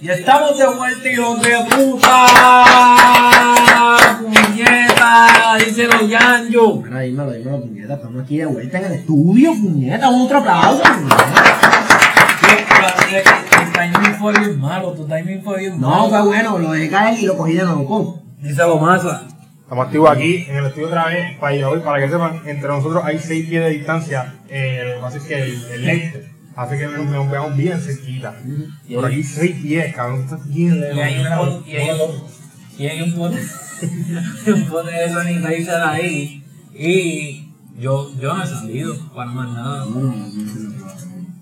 Y estamos de vuelta, hijos de puta. Puñeta, dice los Yanjo. Bueno, dímelo, dímelo, puñeta. Estamos aquí de vuelta en el estudio, puñeta. Otro aplauso, puñeta. Tu timing fue bien malo, tu timing fue bien No, malo. fue bueno, lo dejé caer y lo cogí de nuevo. Dice Lomasa. Estamos activos aquí en el estudio otra vez para ir hoy, para que sepan, entre nosotros hay 6 pies de distancia. Eh, lo que pasa es que el, el lente hace que nos, nos veamos bien cerquita. Por aquí 6 pies, cabrón, estás bien lejos. Y hay un pot- y hay un- y hay un pote, un pote de sanitizer ahí. Y yo, yo no he salido para más nada.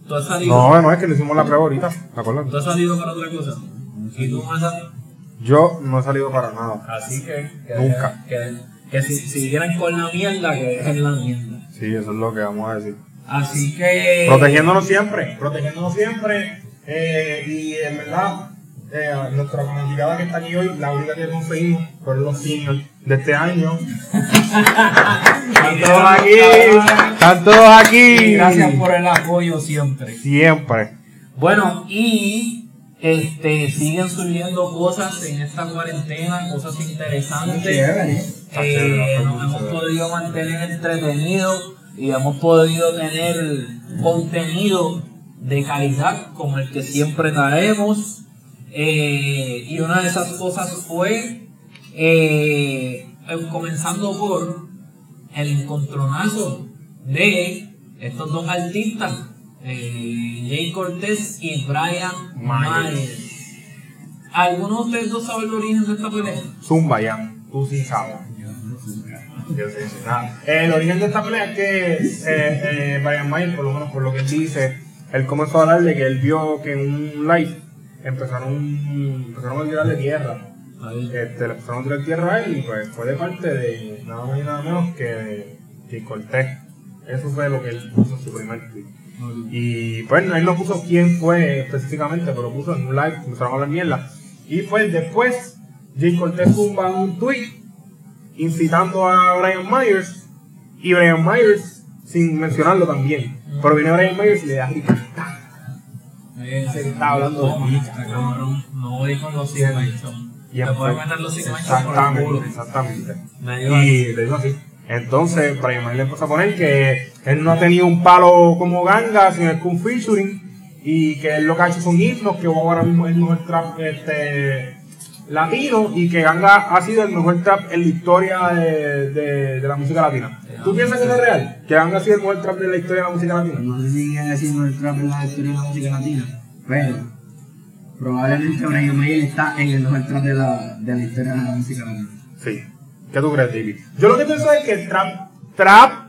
¿Tú has salido? No, no, es que le hicimos la prueba ahorita, ¿te acuerdas? ¿Tú has salido para otra cosa? ¿Y tú no has salido? Yo no he salido para nada. Así que, que Nunca. Que, que si siguieran con la mierda, que dejen la mierda. Sí, eso es lo que vamos a decir. Así que. Protegiéndonos siempre, protegiéndonos siempre. eh, y en verdad, eh, nuestra comunicada que está aquí hoy, la única que conseguimos fueron los seniors de este año. Están todos aquí, están todos Y aquí. gracias por el apoyo siempre. Siempre. Bueno, y este siguen surgiendo cosas en esta cuarentena, cosas interesantes. Eh, nos hemos podido mantener entretenidos y hemos podido tener contenido de calidad como el que siempre traemos. Eh, y una de esas cosas fue eh, eh, comenzando por el encontronazo de estos dos artistas, eh, Jay Cortés y Brian Myers. Myers. ¿Alguno de ustedes dos sabe el origen de esta pelea? Zumba ya, tú sí sabes. Yo sí, sí, nada. Eh, el origen de esta pelea es que eh, eh, Brian Mayer, por lo menos por lo que él dice, él comenzó a hablar de que él vio que en un live empezaron, empezaron a tirarle tierra. Este, le empezaron a tirar tierra a él y pues fue de parte de nada más y nada menos que de, que Cortés. Eso fue lo que él puso en su primer tweet. Y pues él no puso quién fue específicamente, pero puso en un live, empezaron a hablar mierda. Y pues después, Jay Cortés tumba un tweet incitando a Brian Myers y Brian Myers, sin mencionarlo también, pero viene Brian Myers y le da rica. Que está hablando de cabrón. No voy con los Te puedes meter los. Exactamente, exactamente. Y le digo así. Entonces, Brian Myers le empezó a poner que él no ha tenido un palo como ganga, sino es un featuring. Y que él lo que ha hecho son himnos, que ahora mismo es el mejor trap este, latino. Y que ganga ha sido el mejor trap en la historia de, de, de la música latina. ¿Tú piensas que eso es real? Que ganga ha sido el mejor trap de la historia de la música latina. No sé si haciendo el trap en la historia de la música latina, pero probablemente Brian Mayer está en el mejor trap de la, de la historia de la música latina. Sí. ¿Qué tú crees, David? Yo lo que pienso es que el trap, trap,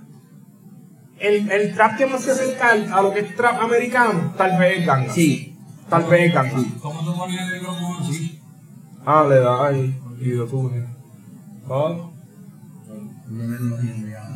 el, el trap que más se acerca a lo que es trap americano, tal vez es ganga. Sí, Tal vez es ganga. ¿Cómo tú pones el micrófono así? Ah, le da ahí y lo sube. No me lo entiendo ya.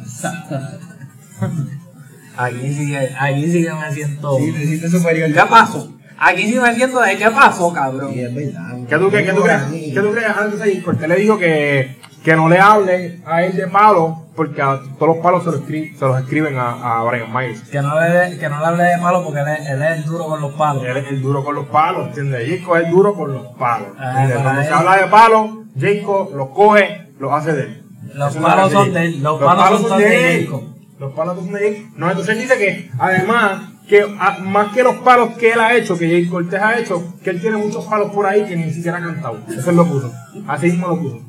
Aquí sigue, aquí sigue me siento. Sí, te sientes superior. ¿Qué pasó? Aquí sí me siento de qué pasó, cabrón. Sí, es verdad. ¿Qué tú crees? ¿Qué tú crees? ¿Qué tú crees? Antes ahí, Cortés le dijo que, que no le hable a él de palo porque a todos los palos se los, escri- se los escriben a, a Brian Myers. Que no, le, que no le hable de palo porque él es, él es duro con los palos. Él es el duro con los palos, ¿entiendes? Jacob es duro con los palos. Ah, Cuando él. se habla de palos, Jacob los coge, los hace de él. Los palos son de él, los palos son de él. Jacob. Los palos son de Jacob. No, entonces él dice que además, que a- más que los palos que él ha hecho, que Jay Cortés ha hecho, que él tiene muchos palos por ahí que ni siquiera ha cantado. Eso él lo puso. Así mismo lo puso.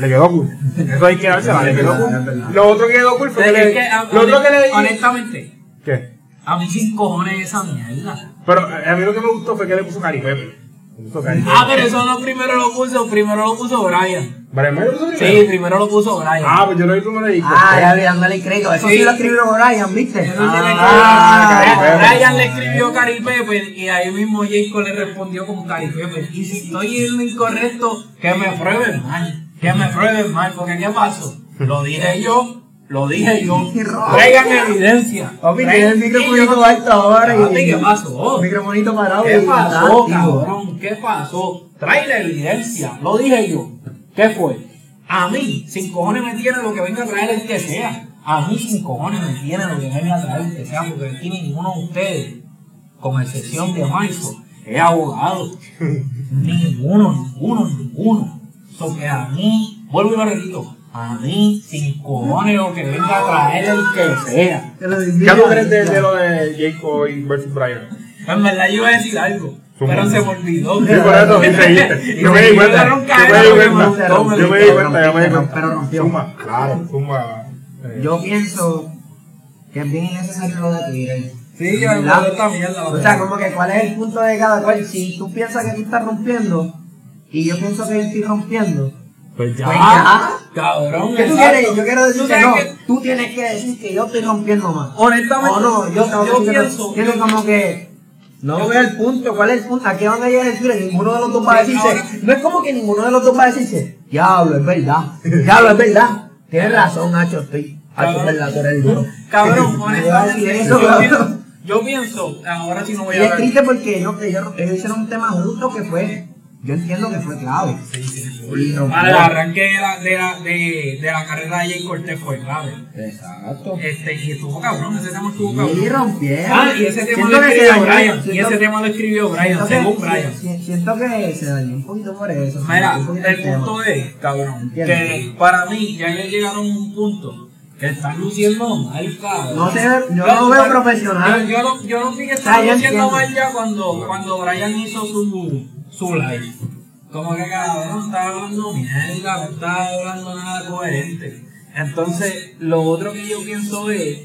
Le quedó cool. Eso hay que dársela, le quedó cool. Lo otro que quedó cool fue que le. que, a- Lo otro que le honestamente, ¿Qué? a mí sin cojones esa mierda. Pero a mí lo que me gustó fue que le puso Cari Pepe. Le puso Cari Ah, pero eso no primero lo puso, primero lo puso Brian. ¿Brian Mayer lo puso Sí, primero? primero lo puso Brian. Ah, pues yo lo vi primero y Ah, ya vi, dándole el crédito. Eso Sí. sí, lo escribió Brian, ¿viste? Eso tiene que- Ah, Cari Brian. Brian le escribió Cari Pepe y ahí mismo Jacob le respondió con Cari Pepe. Y si estoy en lo incorrecto, que me prueben mal. Que me prueben mal, porque ¿qué pasó? Lo dije yo, lo dije yo. Traigan evidencia. Papi, Traigan- tiene el microfonito alto ahora. y- ¿qué pasó? Microfonito parado. ¿Qué pasó, cabrón? ¿Qué pasó? Trae la evidencia. Lo dije yo. ¿Qué fue? A mí, sin cojones me tiene lo que venga a traer el que sea. A mí sin cojones me tiene lo que venga a traer que sea, porque aquí ninguno de ustedes, con excepción de Marzo, es abogado. ninguno, ninguno, ninguno. So que a mí, vuelvo y lo repito, a mí sin cojones lo que venga a traer el que sea. ¿Qué tú crees de, de lo de Jacob y versus Brian? En verdad yo iba a decir algo, pero se me olvidó. Sí, por eso, y seguiste. Yo me di cuenta, yo me di cuenta, yo me di cuenta, yo me di cuenta. Pero rompió. Claro, eh, Yo pienso que es bien innecesario lo de Twitter. Sí, yo me mierda. O sea, como que cuál es el punto de cada cual. Si tú piensas que tú estás rompiendo y yo pienso que yo estoy rompiendo, Pues ya, Pues ya. cabrón. ¿qué tú quieres? Yo quiero decir que no. que- Tú tienes que decir que yo estoy rompiendo más. honestamente, O no, yo, yo que- pienso. Tienes como que. No Yo- veo el punto, ¿cuál es el punto? ¿A qué van a llegar el? Ninguno de los dos va a decirse. No es como que ninguno de los dos va a decirse. Diablo, es verdad. Diablo, es verdad. Tienes razón, Nacho, estoy. Hacho, es verdad, tú eres el duro. Cabrón, honestamente, eso, yo, pienso, yo ahora sí no voy Y a es hablar. triste porque ellos, ellos, ellos hicieron un tema juntos que fue. Yo entiendo que fue clave. Y rompió. Para el arranque de la, de, la, de, de la carrera de Jay Cortés fue clave. Exacto. Este, y estuvo cabrón, ese tema estuvo cabrón. Y rompieron. Ah, y ese tema Siento lo escribió Brian. Y ese tema lo escribió Brian, que- según Brian. si- Siento que se dañó un poquito por eso. Mira, el punto es, cabrón, que para mí ya ellos llegaron a un punto que están luciendo mal, cabrón. No sé, yo no lo veo profesional. Yo, yo, no, yo no vi que Ah, yo luciendo mal ya cuando, cuando Brian hizo su, su live. Como que cabrón estaba hablando mierda, no estaba hablando nada coherente. Entonces, lo otro que yo pienso es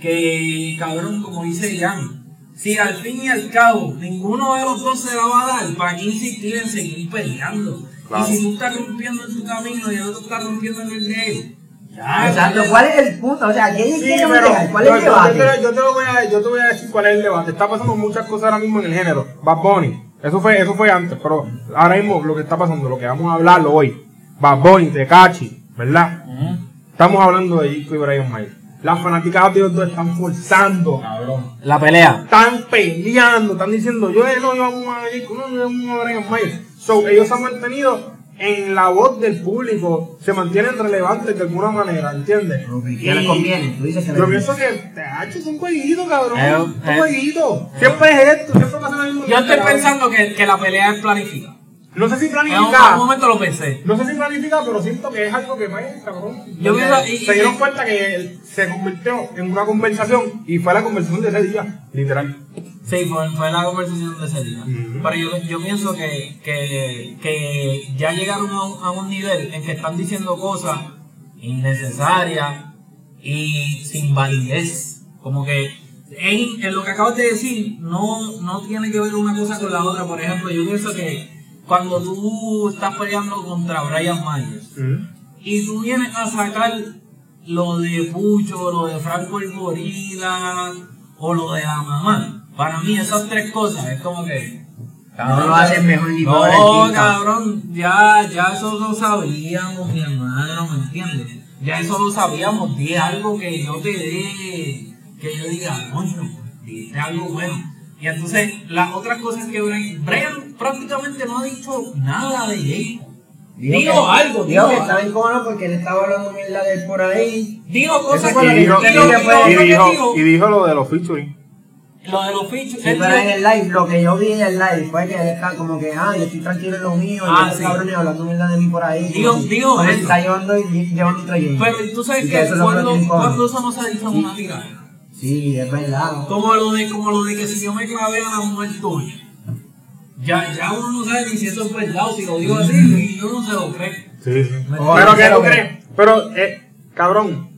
que, cabrón, como dice Jan, si al fin y al cabo ninguno de los dos se la va a dar, ¿para qué insistir en seguir peleando? Claro. Y si tú estás rompiendo en tu camino y el otro está rompiendo en el de él, ya, Exacto, dale. ¿cuál es el punto? O sea, ¿qué Sí, quiere pero? ¿Cuál yo, es el yo- yo debate? te, yo te lo voy a, yo te voy a decir cuál es el debate. Está pasando muchas cosas ahora mismo en el género. Bad Bunny, eso fue, eso fue antes, pero ahora mismo lo que está pasando, lo que vamos a hablarlo hoy, Bad Bunny, Tecachi, ¿verdad? Ujú. Estamos hablando de Jico y Brian May. Las fanáticas de ellos dos están forzando, cabrón. La pelea. Están peleando, están diciendo, yo no, yo amo a Jico, no, yo amo a Brian May. So, ellos han mantenido en la voz del público, se mantienen relevantes de alguna manera, ¿entiendes? Ok, ¿Qué le conviene? Tú dices que le Yo pienso que TH es un jueguito, cabrón. Eh, un eh. jueguito. Siempre es esto, siempre pasa lo mismo. Yo estoy pensando que, que la pelea es planificada. No sé si En un, en un momento lo pensé. No sé si planifica, pero siento que es algo que vaya, cabrón. Yo pienso- y- se dieron y- cuenta que se convirtió en una conversación y fue la conversación de ese día, literal. Sí, fue, fue la conversación de ese día. Pero yo, yo pienso que, que, que ya llegaron a un, a un nivel en que están diciendo cosas innecesarias y sin validez. Como que en, en lo que acabas de decir no, no tiene que ver una cosa con la otra. Por ejemplo, yo pienso que cuando tú estás peleando contra Brian Myers, y tú vienes a sacar lo de Pucho, lo de Franco el Gorila o lo de la mamá. Para mí esas tres cosas es como que... No lo hacen mejor ni No, cabrón, ya, ya eso lo sabíamos, mi hermano, ¿me entiendes? Ya eso lo sabíamos, di algo que yo te dé, que yo diga, coño, diste algo bueno. Y entonces, las otras cosas que Brian, Brian prácticamente no ha dicho nada de Jay. Digo algo, Digo que algo. está bien cómodo porque él estaba hablando mierda de él por ahí. Digo cosas que que dijo, pues, y, dijo, y dijo lo de los featuring. Lo de los fichos. Sí, pero en el live, lo que yo vi en el live fue que él está como que, ah, yo estoy tranquilo en lo mío, y Ah, estos sí. cabrones hablando mierda de mí por ahí. Digo- digo eso. está llevando y llevando y trayendo. Pero tú sabes Y que eso lo cuando, lo cuando eso no se ha dicho en una tirada. Sí, es verdad. Como lo de, como lo de que si yo me clavé a la mujer tuya. Ya, ya uno no sabe ni si eso es verdad o si lo digo así, y yo no se lo cree. Sí, sí. Oh, Pero ¿qué pero tú que- crees? Pero, eh, cabrón.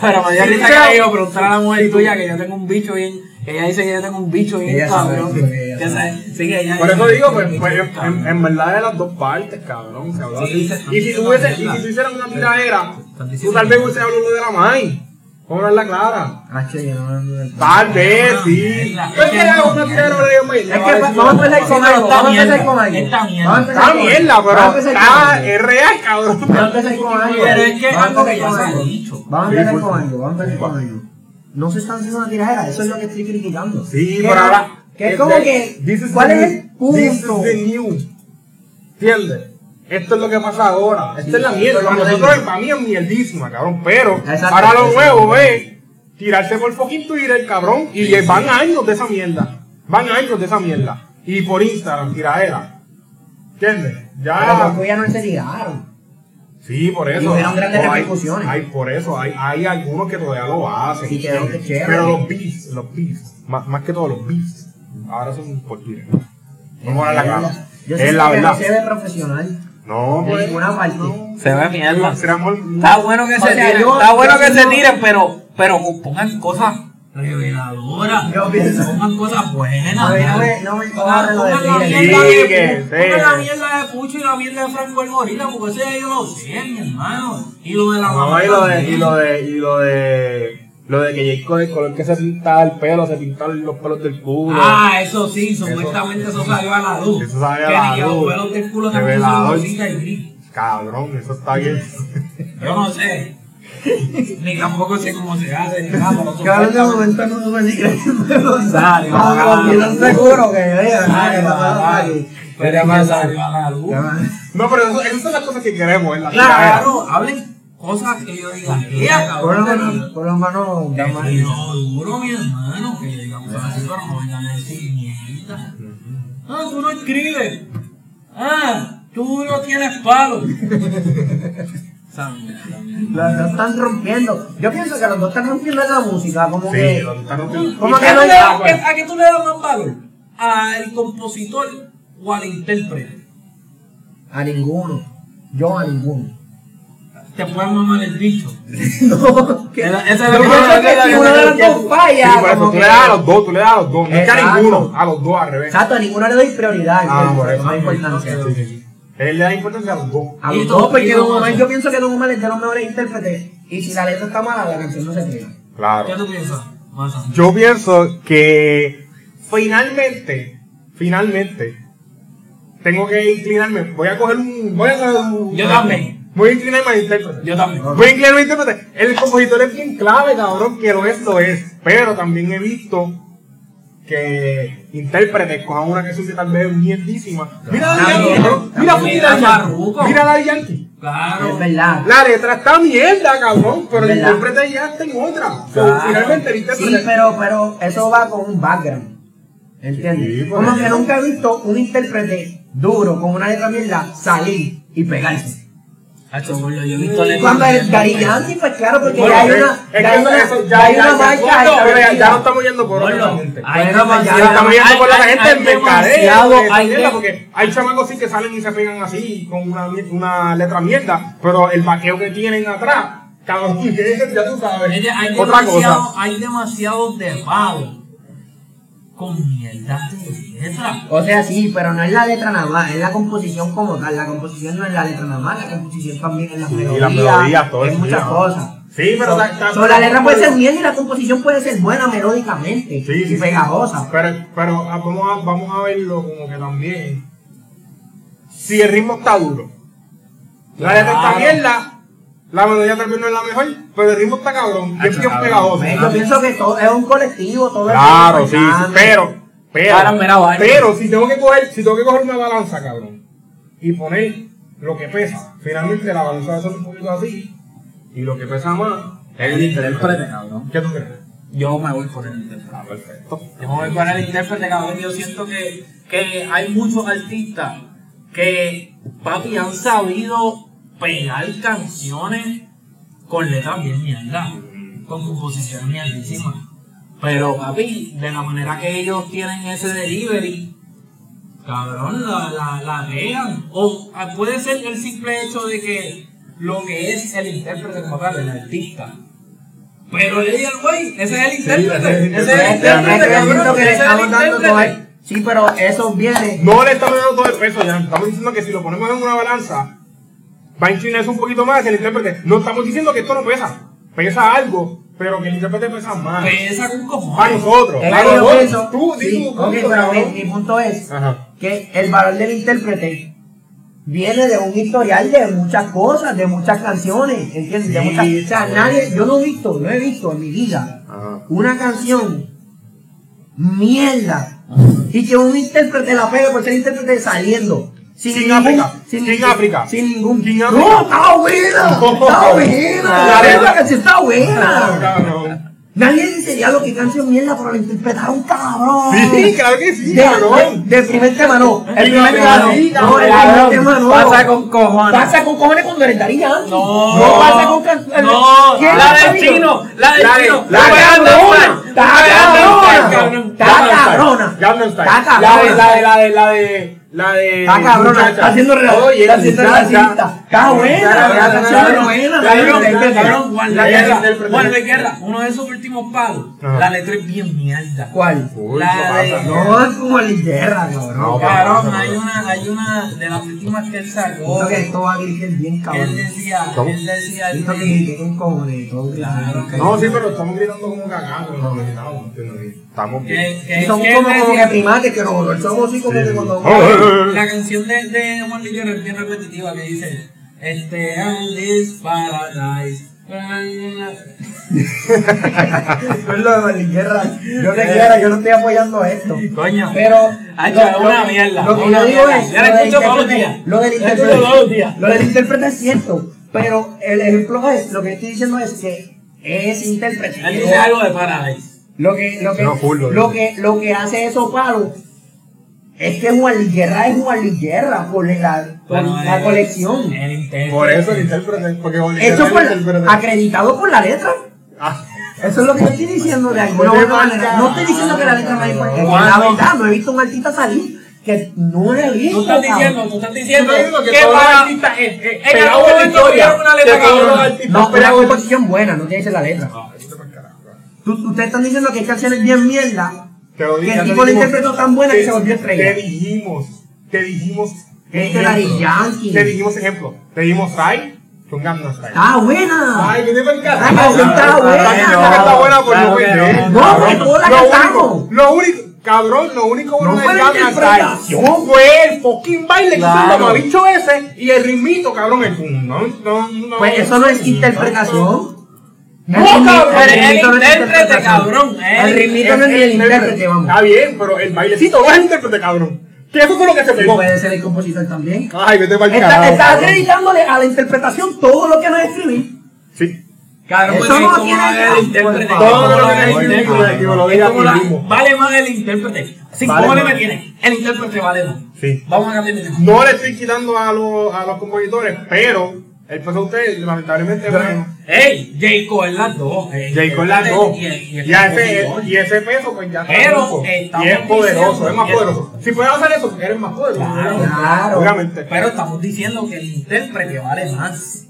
Pero me dio Sí, risa pero- que yo preguntar a la mujer tuya que yo tengo un bicho bien. Ella dice que yo tengo un bicho bien Ella sabe, cabrón. sí, ella Ya sabe. sabe. Sí, que ella Por eso digo, pues, pues, en, verdad de las dos partes, cabrón. Se habló Sí, así. se están y si tuviese, y si tú hicieras una tiradera, tú tal vez mierda. hubiese hablado lo de la Mai. Vamos a hablar clara. Ah, che, yo no me Tal vez, Ah, sí. mierda. Pero es que era una tiradera de. Es que vamos a empezar con algo, vamos a empezar con algo. Esta mierda. Vamos a empezar Está con- mierda, pero está, es real, cabrón. Vamos a empezar con algo. Pero es que es Vamos a algo que empezar ya con se ha algo. dicho. Vamos a Sí, empezar por con favor. algo, vamos a empezar con algo. No se están haciendo una tiradera, eso es lo que estoy criticando. Sí, pero ahora. Que es como que, ¿cuál es el punto? This is the new. ¿Entiendes? Esto es lo que pasa ahora. Esta es la mierda. es nosotros, para mí es mierdísima, cabrón. Pero Exacto. ahora lo nuevo es tirarse por fucking Twitter, cabrón. Y van años de esa mierda. Van años de esa mierda. Y por Instagram, tiradera. ¿Entiendes? Pero Ya. porque ya no se tiraron. Sí, por eso. Y hubieron grandes Hay- repercusiones. Hay, por eso, hay, hay algunos que todavía lo hacen. Sí, quedó que chévere. Pero los beats, los beats, más, más que todo los beats, ahora son por Twitter. Vamos a la cara. Yo Es la que verdad. no se ve profesional. No, De pues. ninguna parte. Se ve mierda. Está bueno que O se tiren, está bueno que se tiren, pero, pero pongan cosas reveladoras. Yo pienso- Pongan cosas buenas. A ver, no me- no me Pongan la mierda Sí, de que pongan la mierda de Pucho y la mierda de Franco el Gorila, porque ese yo lo sé, mi hermano. Y lo de la No, mamá y lo de, y lo de, y lo de, lo de que Jake con el color que se pintaba el pelo, se pintaban los pelos del culo. Ah, eso sí, supuestamente eso salió a la luz. Eso salió a que la ni los luz. pelos del culo también son rosita y gris. Cabrón, eso está bien. Yo no sé. Ni tampoco sé cómo se hace, ni nada. ahora de momento no supe ni no seguro que vea. No. Pero eso, esas son las cosas que queremos en la Claro, hablen cosas que yo diga, ¡ea, Por lo menos, por lo menos, no duro, mi hermano, que digamos así, pero no vengan a decir mierda. Ah, tú no escribes. Ah, tú no tienes palos. Los dos están rompiendo. Yo pienso que los dos están rompiendo esa música. Como Sí, que. lo están rompiendo. ¿Cómo ¿A que qué no tú le das- pues. ¿A qué tú le das más valor? ¿Al compositor o al intérprete? A ninguno. Yo a ninguno. Te pueden mamar el bicho. no, que. Esa- es Yo la cosa, que si es uno de los dos Sí, falla. por eso como tú que- le das a los dos, tú le das a los dos. No es que a ninguno, a los dos al revés. Exacto, a ninguno le doy prioridad. Ah, por eso. No hay importancia. Él le da importancia a los dos. A los todo- dos, porque Don Omar, yo pienso que Don Omar es de los mejores intérpretes. Y si la letra está mala, la canción no se pega. Claro. ¿Qué tú piensas? Masa? Yo pienso que finalmente, finalmente, tengo que inclinarme. Voy a coger un. Voy a coger un. Yo también. Voy a inclinarme al intérprete. Yo también. Voy a inclinarme al intérprete. El compositor es bien clave, cabrón, que lo es, lo es. Pero también he visto que intérpretes cojan una canción que tal vez es mierdísima. Mira a Daddy También, Yankee. Mira a también. fucking Daddy Yankee. Farruko. Mira a Daddy Yankee. Claro. Es verdad. La letra está mierda, cabrón, pero el intérprete ya está en otra. Claro. finalmente el Sí, intérprete. pero, pero eso va con un background. ¿Entiendes? Sí, Como eso. que nunca he visto un intérprete duro con una letra mierda salir y pegarse. Hacho, gordo, yo he visto letras Cuando Gary Yankee, pues claro, porque Bueno, ya hay es- una, es que ya hay eso- una, eso ya hay una ya- marca ya- ya- establecida. ya no estamos yendo por Gordo, otra gente. hay Bueno, pues ya estamos yendo por la gente hay en mercadeo. porque hay chamacos sí que salen y se pegan así con una, una letra mierda, pero el vaqueo que tienen atrás, cabrón, ya tú sabes. Hay, hay otra demasiado, cosa. hay demasiados de palo con mierda de letra. O sea, sí, pero no es la letra nada más, es la composición como tal. La composición no es la letra nada más, la composición también es las Y melodías, las melodías, todo es muchas sí, cosas. Sí, pero So- ta- ta- so, la letra puede ser mierda y la composición puede ser buena melódicamente Sí, y sí, sí. pegajosa. Pero, pero ah, vamos, a, vamos a verlo como que también. Si el ritmo está duro, la letra está mierda, la melodía tal vez no es la mejor, pero el ritmo está cabrón, es bien pegajoso. Pues Yo pienso que todo es un colectivo, todo es Claro, sí, sí, importante. pero, pero, mira, pero si tengo que coger, si tengo que coger una balanza, cabrón, y poner lo que pesa, finalmente la balanza va a ser un poquito así, y lo que pesa más es el intérprete, cabrón. ¿Qué tú crees? Yo me voy por el intérprete. Ah, perfecto. Yo me voy con el intérprete, cabrón. Yo siento que, que hay muchos artistas que, papi, han sabido pegar canciones con letras bien mierda, con composiciones mierdísimas. Pero, papi, de la manera que ellos tienen ese delivery, cabrón, la, la, la pegan. O ah, puede ser el simple hecho de que lo que es el intérprete como tal, el artista. Pero el el güey, ese es el intérprete. Ese es el intérprete, que cabrón. le Ese es el estamos dando todo intérprete. el- Sí, pero eso viene. No le estamos dando todo el peso ya. Estamos diciendo que si lo ponemos en una balanza, va a inclinarse un poquito más el intérprete. No estamos diciendo que esto no pesa. Pesa algo, pero que el intérprete pesa más. Pesa con cojones. Para nosotros. Para nosotros. Tú, sí, tu ok, punto, pero mi, punto es Ajá. que el valor del intérprete viene de un historial de muchas cosas, de muchas canciones, ¿entiendes? De Sí, muchas, o sea, nadie, yo no he visto, no he visto en mi vida Ajá. una canción mierda y que un intérprete la pegue por ser intérprete saliendo. Sin ningún- África. Sin África. Sin ningún. Sin no, está buena. Está buena. La La letra- canción está buena. Nadie dice ya lo que canción mierda, pero la interpretaron cabrón. Sí, claro que sí, De, cabrón. de- del primer tema no. El Sí, primer tema no. sí, No, el primer tema no. Pasa con cojones. Pasa con cojones cuando eres Daddy Yankee. No. No pasa con can- No, la del chino, la del La de- chino. la La de- pegando cabrona. Está cabrona. Está cabrona. Está La de, la de, la de, la de, la de. Está muchacha. está haciendo real. Oye, está haciendo racista. Está buena, Ya, la ya, canción ya, es ya, buena. Cabrón, Juan Luis guerra, Juan Luis Guerra, uno de esos últimos palos, Ajá. la letra es bien mierda. ¿Cuál? La ¿qué de-? No, es como el guerra, cabrón. No, Cabrón, hay una, hay una de las últimas que él sacó, que esto va a bien cabrón. él decía, él decía, que con todo. No, sí, pero estamos gritando como cagados. No, no, ¿entiendes? Estamos bien. que, que, Y son que como, como que primates que nos somos así como que cuando. La canción de, de Juan es bien repetitiva que dice Este and this paradise. Es lo de la guerra. Yo te quiero, yo no estoy apoyando esto. Coño. Pero. Ay, lo- es una lo- mierda, Lo que una yo digo es. Ya la lo del escucho todos los intérprete- días. Lo del intérprete. Lo del intérprete es cierto. Pero el ejemplo es. Lo que estoy diciendo es que es intérprete. Él dice algo de paradise. Lo que, lo que, No, full, lo lo que, lo que hace esos palos es que Juan Luis Guerra es Juan Luis Guerra por la, por Bueno, la el- colección. El. Por eso el intérprete. Porque Hecho por, el acreditado por la letra. Ah, Eso es lo que yo estoy diciendo de alguna Pues u otra manera. No estoy diciendo que la letra no es importante. La verdad, no he visto un artista salir que no he visto. Tú estás diciendo, tú estás diciendo que que para artistas, eh, eh, en algún momento una letra que artistas No, una pegados en- composición buena, no tiene que ser la letra. Ustedes están diciendo que hay canciones bien mierda. Te lo Que el tipo de dijimos- intérprete tan buena que se volvió estrella. Te dijimos, te dijimos. Este. Te dijimos ejemplo. Te dijimos Sai con Gangnam Style. ¡Ah, buena! Ay, que te va a encantar. La canción está La buena. canción está buena por que vender. no. No, porque todos la Lo cantamos. único, lo único, cabrón, lo único bueno No la Gangnam. Style fue el fucking baile que hizo el mamabicho ese y el ritmito, cabrón, el pum. No, no, no. Pues eso no es interpretación. No, El ritmi- cabrón. el El no intérprete, cabrón, el- El ritmito no es ni el intérprete, vamos. Está bien, pero el bailecito no es el intérprete, cabrón. Eso fue lo que se Sí, pegó. puede ser el compositor también. Ay, vete para el Está, carajo. está cabrón. acreditándole a la interpretación todo lo que no es escribir. Sí. Cabrón, Eso no ¿cómo tiene el intérprete? ¿Cómo Todo lo que mismo. Vale más el intérprete. Sin Vale cojones más. me tiene. El intérprete vale más. Sí. Vamos a cambiar de tema. No le estoy quitando a los, a los compositores, pero el peso de ustedes, lamentablemente, bueno. Ey, Jayco es las dos. ey. Jay con las dos. Y, y, Y, a ese, y ese peso, pues ya está Pero, Y es poderoso, es más poderoso. Si puedes hacer eso, eres más poderoso. Claro, claro. Obviamente. Pero estamos diciendo que el intérprete vale más.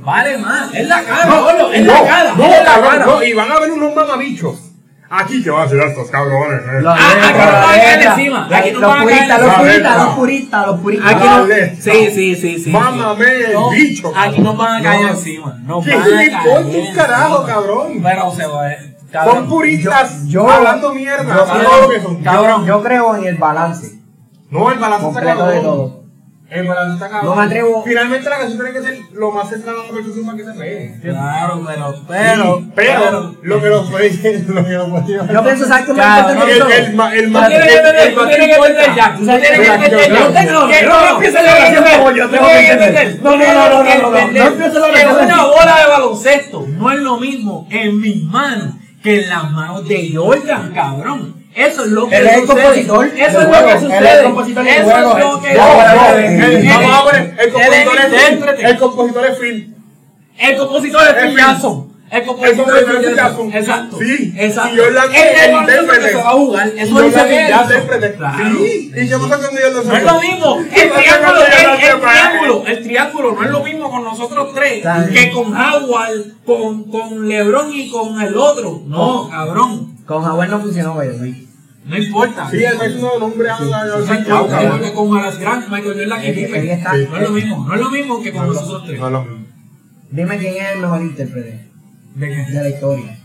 Vale más. Es la cara, No, boludo, es no, la cara. no, es cabrón, no, y van a ver unos mamabichos. Aquí que van a hacer estos cabrones. eh. Los Ah, aquí nos van a caer encima. La- Aquí Los van a caer puristas, los encima. puristas, La los puristas, los puristas. Aquí La no, sí, sí, sí, sí. Mámame el No, bicho. Aquí nos van a caer No. encima. ¿Qué van a caer encima. carajo, cabrón? Pero se va. Cabrón, Son puristas yo- yo- hablando mierda. yo-. Cabrón. Yo creo en el balance No, el balance está completo de cabrón. todo. El balance está cabrón. No me atrevo- Finalmente la canción tiene que ser lo más la perfección para que se pegue. Claro, pero, pero, Sí, pero, lo que nos fue lo que nos fue Yo pienso, ¿sabes qué me Claro, importa el, el, el Tú más que el- el tú más tienes que entender ya. Tú tienes que entender ya. No Que empieces la oración como yo, tengo que entender. No, no, no, no, no, no, no, no empieces la Que oración una bola de baloncesto no es lo mismo en mis manos que en las manos de Jordan, cabrón. Eso es lo que Él es el sucede. compositor Eso es lo que sucede. es el compositor del Eso es lo que No, no, sucede. no, El- es compositor es Phil. El compositor es Phil. El compositor es Es es es. Jackson. Exacto. Sí. Exacto. Y Jordan es el es baloncesto que se va a jugar. Eso Yo la intérprete. Claro. Sí. ¿Y qué pasa cuando yo lo No es lo mismo. El ¿Qué pasa triángulo, yo el, lo triángulo, el triángulo no es lo mismo con nosotros tres que con Howard, con, con LeBron y con el otro. No, cabrón. Con Howard no funcionó, güey. No importa. Sí, él me hizo un nombre a la No cabrón. con Wallace Grant, Michael Jordan y Pippen. está- No es lo mismo. No es lo mismo que con nosotros tres. No es lo mismo. Dime quién es el mejor intérprete ¿De qué? de la historia.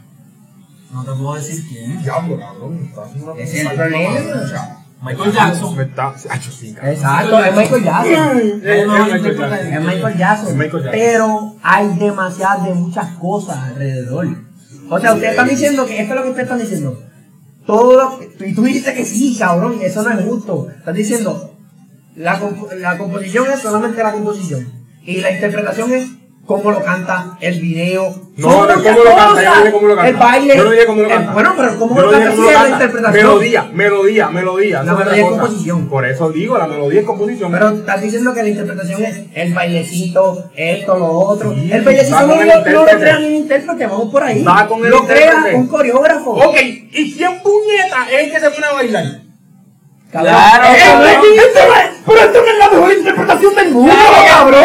No te puedo decir quién. Diablo, cabrón. Está haciendo una Es el. Michael Jackson. Cabrón. Exacto, es Michael Jackson. Es- Michael Jackson. Es Michael Jackson. Es Michael Jackson. Pero hay demasiadas de muchas cosas alrededor. O sea, ustedes están diciendo que esto es lo que ustedes están diciendo. Todo lo y tú dices que sí, cabrón, eso no es justo. Estás diciendo, la, la composición es solamente la composición. Y la interpretación es cómo lo canta, el video. No, no cómo lo canta, yo no dije cómo lo canta. El baile. Yo no dije cómo lo el- canta. bueno, pero cómo Yo lo canta cómo lo la interpretación. Melodía, melodía, melodía. La melodía es cosa. composición. Por eso digo, la melodía es composición. Pero estás diciendo que la interpretación es el bailecito, esto, lo otro. Sí, el bailecito no, el no lo crea ni un intérprete, vamos por ahí. Va con el lo crea un coreógrafo. Ok, ¿y quién puñeta es el que se pone a bailar? Claro, Eh, pero esto no es la mejor interpretación del mundo, cabrón.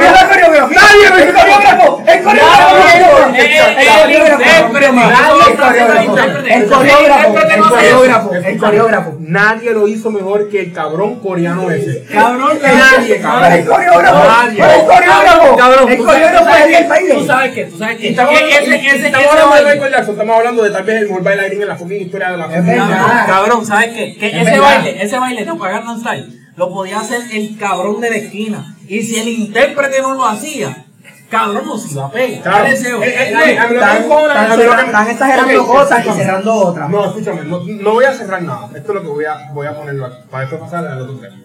Es la coreografía. Nadie el coreógrafo. El coreógrafo. Claro, El eh, eh, coreógrafo. el coreógrafo. El coreógrafo. El coreógrafo. Nadie lo hizo mejor que el cabrón coreano ese. Cabrón, Nadie, cabrón. El coreógrafo. Nadie. El coreógrafo. Cabrón, El coreógrafo es el baile. Tú sabes que, tú sabes que. Estamos hablando, de Michael Jackson, estamos hablando de tal vez el mejor bailarín en la fucking historia de la verdad. Cabrón, ¿sabes qué? Que Es ese baile, ese baile de Gangnam Style lo podía hacer el cabrón de la esquina. Y si el intérprete no lo hacía, cabrón no se iba a pegar. Claro. Eh, eh, Eh, a a Están, a exagerando cosas y cerrando otras. No, escúchame, no, no voy a cerrar nada. Esto es lo que voy a, voy a ponerlo aquí. Para después pasar al otro tema.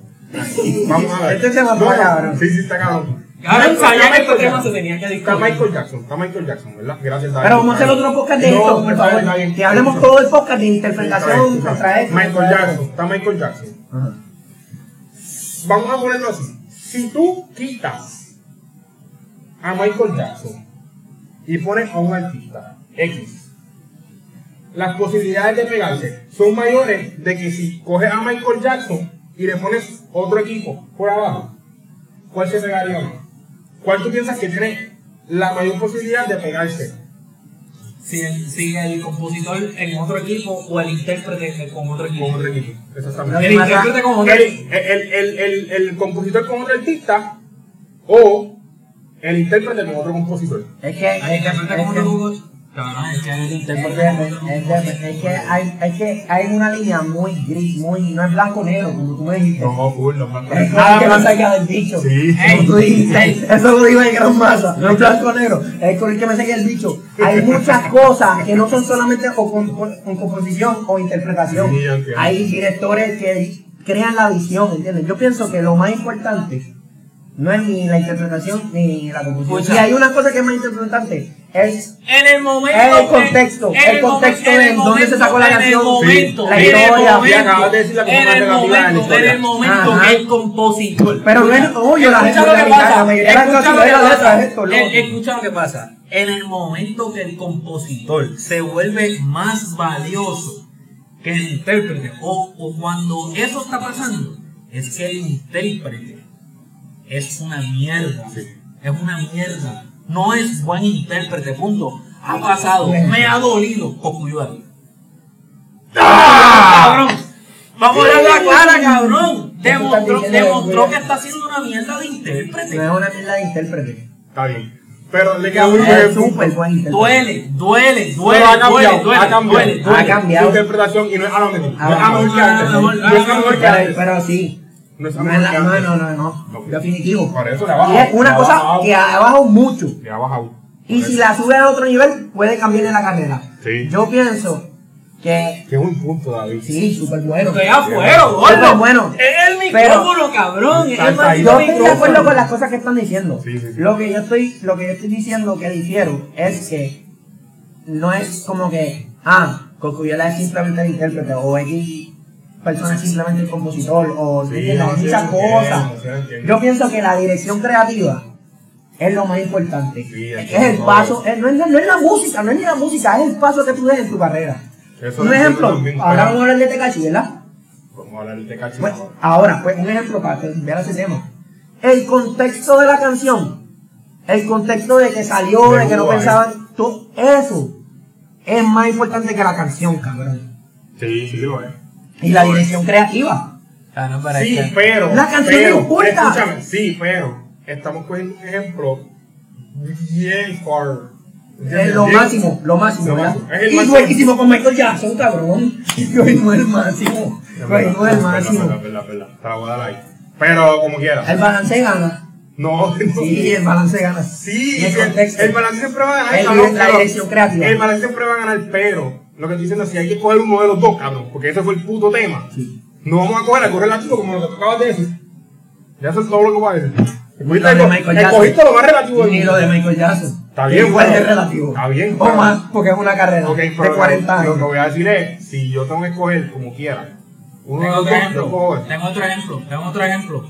Vamos a ver. Este tema está No, cabrón. Sí, sí, está cabrón. Cabrón, Está sabía que Michael este tema Jackson. se tenía que Está discutir. Michael Jackson, está Michael Jackson, ¿verdad? Gracias, David. Pero vamos a hacer otro podcast de No, esto, por está está favor. Que hablemos todo el podcast de interpretación Está contra esto. Michael Jackson, esto. está Michael Jackson. Vamos a ponerlo así. Si tú quitas a Michael Jackson y pones a un artista X, las posibilidades de pegarse son mayores de que si coges a Michael Jackson y le pones otro equipo por abajo, ¿cuál se pegaría más? ¿Cuál tú piensas que tiene la mayor posibilidad de pegarse? Si el, si el compositor en otro equipo o el intérprete con otro equipo. Con otro equipo. Exactamente. El intérprete con otro el, el, el, el compositor con otro artista o el intérprete con otro compositor. Es que, El intérprete es con que- otro Cabrón, es que es es es hay, es que hay una línea muy gris, muy, no es blanco negro, como tú me dijiste. No, full, no, no. Es nada que más allá del bicho. Sí. Como tú dijiste, eso lo digo en gran masa, no es blanco negro, es con el que me sigue el bicho. Hay muchas cosas que no son solamente o con, con- con composición o interpretación. Sí. Hay directores que crean la visión, ¿entiendes? Yo pienso que lo más importante no es ni la interpretación ni la composición. Escucha. Si hay una cosa que es más importante, es En el momento. El contexto, en el contexto de dónde se sacó la canción, En el momento, la en el historia. momento, Y acabas de decir la en más el negativa de la momento, en historia. el momento Ajá. que el compositor. Pero no es obvio, la Escucha gente- lo que pasa. la mayoría Escucha lo que de la letra pasa. es esto, loco. Eh, Escucha lo que pasa. En el momento que el compositor se vuelve más valioso que el intérprete, o, o cuando eso está pasando, es que el intérprete es una mierda. Es una mierda. No es buen intérprete, punto. Ha pasado, me ha dolido Cocuyuela. ¡Ah! ¡Cabrón! Vamos a ver la clara, cabrón. ¿Qué tú estás Demostró, demostró que está haciendo una mierda de intérprete. No es una mierda de intérprete. Está bien. Pero le queda un Es súper buen intérprete. Duele, duele, duele, Pero ha duele, cambiado, duele, ha cambiado. duele, duele. Ha cambiado. Su interpretación y no es a lo mejor. No Ah, es a que antes. ah, No mejor, es a mejor que antes. pero sí. No es a No, mejor es que la- no, antes. no, no, no. No. Definitivo. Por eso le ha Y es una cosa bajado, que ha bajado mucho. Le ha bajado. Y si la sube a otro nivel, puede cambiarle la carrera. Sí. Yo pienso que Que es un punto, David. sí, súper bueno. Estoy afuera, Súper gordo. bueno. Es el Pero- micrófono, cabrón. Es el Yo estoy de acuerdo con las cosas que están diciendo. Sí, sí, sí. Lo que yo estoy, lo que yo estoy diciendo que difiero es que no es como que, ah, Cocuyuela es simplemente el intérprete o X persona es simplemente el compositor o Sí, muchas cosas. entiendo. Yo pienso que la dirección creativa es lo más importante. Sí, es el paso, es- no, es, no es la música, no es ni la música, es el paso que tú des en tu carrera. Eso un lo ejemplo, ahora vamos a hablar de Tecachi, ¿verdad? Vamos a hablar de Tecachi. Pues, ahora, pues un ejemplo para que vean ese tema. El contexto de la canción, el contexto de que salió, de que no Seguro, pensaban, todo eso es más importante que la canción, cabrón. Sí, sí, lo es. Y la dirección creativa. Claro, pero es Sí, que- pero. La canción pero, no importa. Escúchame, sí, pero. Estamos cogiendo un ejemplo bien far. Es lo máximo, lo máximo, Lo ¿verdad? máximo. Es el y máximo. buenísimo con Michael Jackson, cabrón. El máximo. Es verdad, el es verdad, máximo. es verdad, es verdad, es verdad. Dar ahí. Pero como quiera. El balance gana. No, no. Sí, el balance gana. Sí, el el, el balance siempre va a ganar. El- cabrón, la dirección creativa. El balance siempre va a ganar, pero lo que estoy diciendo es si hay que coger uno de los dos, cabrón, porque ese fue el puto tema. Sí. No vamos a coger a correr la chico como lo que tú acabas de decir. Ya eso es todo lo que voy a decir. Lo de Michael Jackson. Escogiste lo más relativo del Ni lo de Michael Jackson. Está bien, Igual pero- es relativo. Está bien, O más, porque es una carrera de pero 40 Lo que años. voy a decir es, si yo tengo que escoger como quiera, uno Tengo otro ejemplo. este. Tengo otro ejemplo. Tengo otro ejemplo.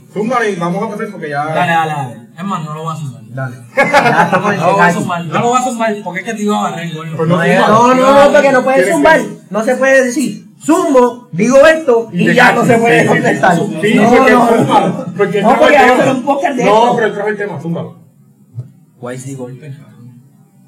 Y vamos a pasar porque ya... Dale, dale, dale. Es más, no lo voy a sumar. Dale. Ya estamos en No lo voy a sumar. No lo voy a sumar porque es que te iba a barrer, gordo. Pues No, No, no, no, no, porque no puedes que- No se puede decir. Zumbo, digo esto y ya no se puede Sí, sí, contestar. sí, sí, no, porque no, zúmbalo, porque No, porque el vamos a tema. hacer un podcast de No, esto. pero trajo el tema, zúmbalo. Guay, golpe.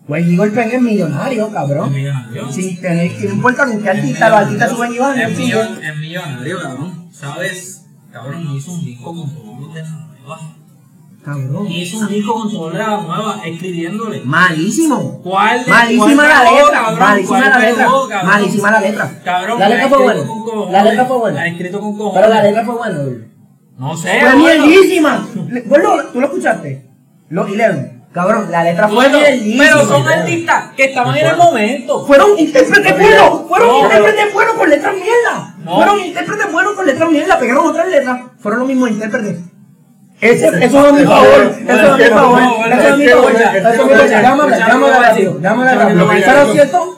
Pues digo el pen es millonario, cabrón. millonario. Sin tener que no importa con qué artista, los artistas suben y bajan. Es no millon- es millonario, cabrón. ¿Sabes? Cabrón, hizo un disco con todos los de la nueva. Cabrón. Hizo un disco con todos los de la nueva, escribiéndole. Malísimo. ¿Cuál de Malísima la letra, cabrón? malísima ¿Cuál la letra, malísima la letra. Cabrón, La letra fue buena. La letra fue buena. Ha escrito con cojones. Pero la letra fue buena. No sé, Fue mierdísima. Bueno, ¿tú lo escuchaste? Los Eleven. Cabrón, la letra fue Bueno, pero son artistas que estaban en el momento. Fueron intérpretes buenos, fueron No, intérpretes buenos con letras mierda. No. Fueron intérpretes buenos con letras mierda, pegaron otras letras, fueron los mismos intérpretes. Ese, eso es a mi favor, eso es a mi favor, eso es a mi favor, eso es a mi favor. Llámame, llámame rápido, cierto,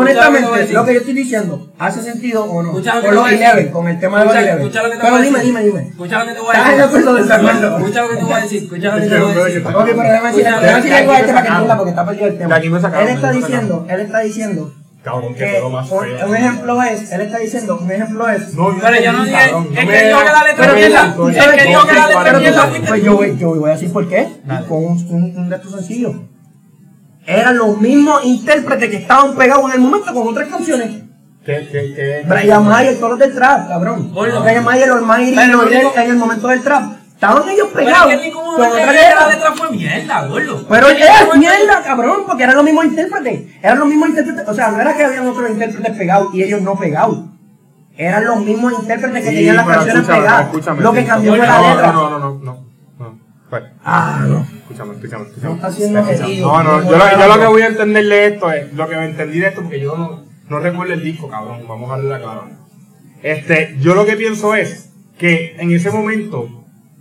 honestamente, lo que yo estoy diciendo, ¿hace sentido o no? Escucha lo que Con te los voy a decir. Eleven, con el tema de los Escucha- Eleven. escucha lo que te Pero voy a dime, decir. dime, dime. Escucha lo que te voy a ¿Estás decir. de acuerdo desacuerdo? Escucha lo que te voy a decir. Escucha lo que te voy a decir. Ok, pero déjame decir, algo a este para que entienda porque está perdido el tema. Él está diciendo, él está diciendo Cabrón, que un, feo. un ejemplo es, él está diciendo, un ejemplo es. No, Pero yo no dije, es que dijo que la letra es que dijo que la letra pues yo, voy- a decir por qué. Con un de estos sencillos. Eran los mismos intérpretes que estaban pegados en el momento con otras canciones. ¿Qué, qué, qué? Brian Mayer, todos los del trap, cabrón. Bueno. Brian Mayer, Pero Noel, digo- en el momento del trap. Estaban ellos Pero pegados es que con de otras la letra fue mierda, gordo. Pero era mierda, cabrón, porque eran los mismos intérpretes. Eran los mismos intérpretes. O sea, no era que habían otros intérpretes pegados y ellos no pegados. Eran los mismos intérpretes que Sí, tenían las pero canciones escúchame, pegadas. escúchame, lo que cambió fue la letra. No, no, no, no, no. Pues, Ah, no. escúchame, escúchame, escúchame. Objetivo. No, no, No yo, lo, yo lo que voy a entender de esto es, lo que me entendí de esto, porque yo no, no recuerdo el disco, cabrón, vamos a darle la clara. Este, yo lo que pienso es que en ese momento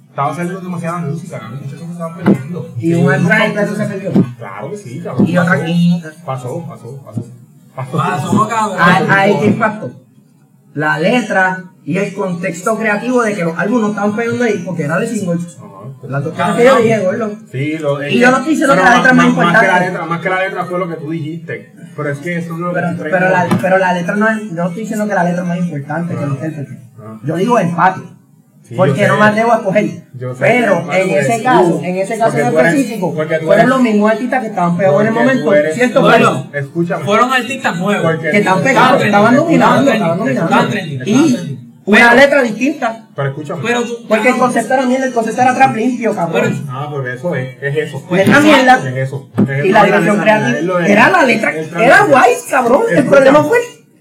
estaba saliendo demasiada música, cabrón, muchas cosas estaban perdiendo. Y un artista eso se perdió. Claro que sí, cabrón. Y otra pasó, y- pasó, pasó, pasó. Pasó. Pasó, cabrón. Ah, Ahí qué impacto. La letra y el contexto creativo de que los álbumes no estaban pegando ahí porque era de singles. Ajá. Las dos cosas que yo dije, gordo. Sí, lo, es Y yo no estoy diciendo que la letra es más Más que la importante. letra, más que la letra fue lo que tú dijiste. Pero es que eso no es lo que Pero, pero, la, pero la letra no es, yo no estoy diciendo que la letra es más importante que el intérprete. Ah. Yo digo empate. Sí, porque yo no atrevo a escoger. Yo Pero en ese eres caso, en ese caso en específico, fueron eres- los mismos artistas que estaban pegados en el momento. eres- ¿Cierto? Bueno, Escúchame. Fueron artistas nuevos. Que estaban pegados, estaban dominando, estaban Y. una Pero- letra distinta. Pero escúchame. Pero. Porque el concepto era mierda, el concepto era trap limpio, cabrón. Ah, pues eso es, es eso. Letra Es mierda. eso. Es Y la eso, dirección letra, es lo creativa. de- Era la letra, el era guay, cabrón. El problema fue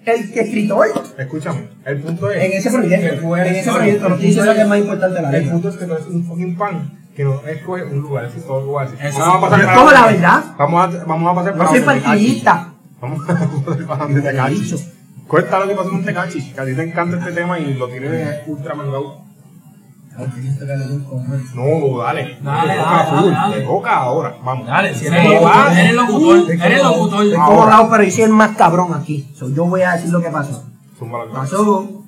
el que escritor. Escúchame, el punto es. En ese proyecto, en ese proyecto, no estoy diciendo que es más importante la El letra. punto es que tú eres un fucking fan que no escoge un lugar, eso es todo lo decir. Eso Vamos a pasar para la verdad. Vamos a, vamos a pasar No para soy donde te partidista. Vamos a pasar para donde te. Cuenta lo que pasó con Tecachi, que a ti te encanta este tema y lo tienes ultra mangado. No, dale. Dale, Te toca dale. Te toca ahora, vamos. Dale, si eres locutor, eres locutor, eres locutor. Estoy como lado, pero soy el más cabrón aquí. So, yo voy a decir lo que pasó. Pasó.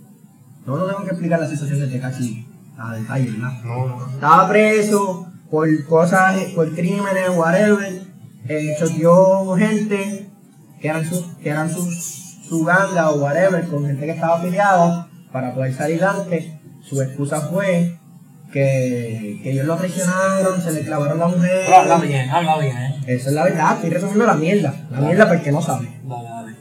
No no tengo que explicar la situación de Tecachi a detalle, ¿verdad? No, no. Estaba preso por cosas, por crímenes, whatever. Eh, choteó gente que eran sus, que eran sus, su ganga o whatever, con gente que estaba afiliada para poder salir antes. Su excusa fue que, que ellos lo traicionaron, se le clavaron la mujer. Pero habla bien, habla bien. eh. Esa es la verdad, estoy resumiendo la mierda. La mierda porque no sabe. Dale, dale.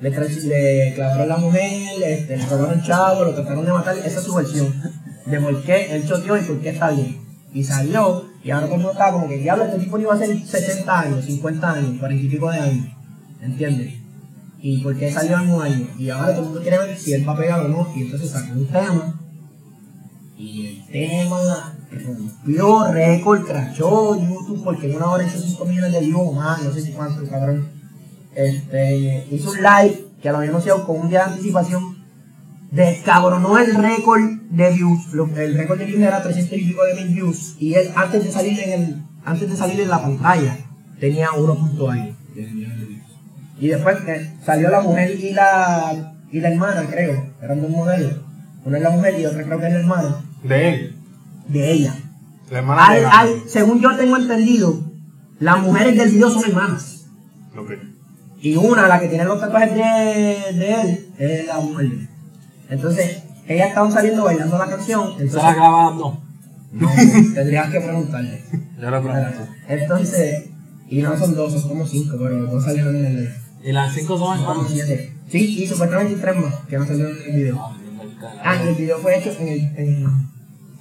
Le, le clavaron la mujer, este, le robaron chavo, lo trataron de matar. Esa es su versión de por qué él choteó y por qué está bien. Y salió, y ahora todo el mundo estaba como que, diablo, este tipo iba a ser 60 años, 50 años, 40 y pico de años. ¿Entiendes? Y por qué salió un año. Y ahora todo el mundo quiere ver si él va a pegar o no. Y entonces sacó un tema. Y el tema rompió récord, crachó YouTube porque en una hora hizo 5 millones de views más, no sé si cuánto, cabrón. Este, hizo un live que lo había anunciado con un día de anticipación descabronó el récord de views. El récord de views era 300 y pico de mil views. Y él, antes de salir en el, antes de salir en la pantalla, tenía 1 punto ahí. Y después eh, salió la mujer y la, y la hermana, creo. Eran dos modelos. Una es la mujer y otra creo que es la hermana De él. de ella. La hermana de Al- la- al- según yo tengo entendido, las mujeres del video son hermanas. Ok. Y una, la que tiene los tatuajes de, de él, es la mujer. Entonces, ellas estaban saliendo bailando la canción. ¿Se Entonces, la grabando? no, tendrías que preguntarle. Yo le pregunto. Entonces, y no son dos, son como cinco, pero dos salieron en el. ¿Y las cinco son Como hermanos? siete. Sí, y supuestamente tres más que no salieron en el video. Ah, y el video fue hecho en, el, en,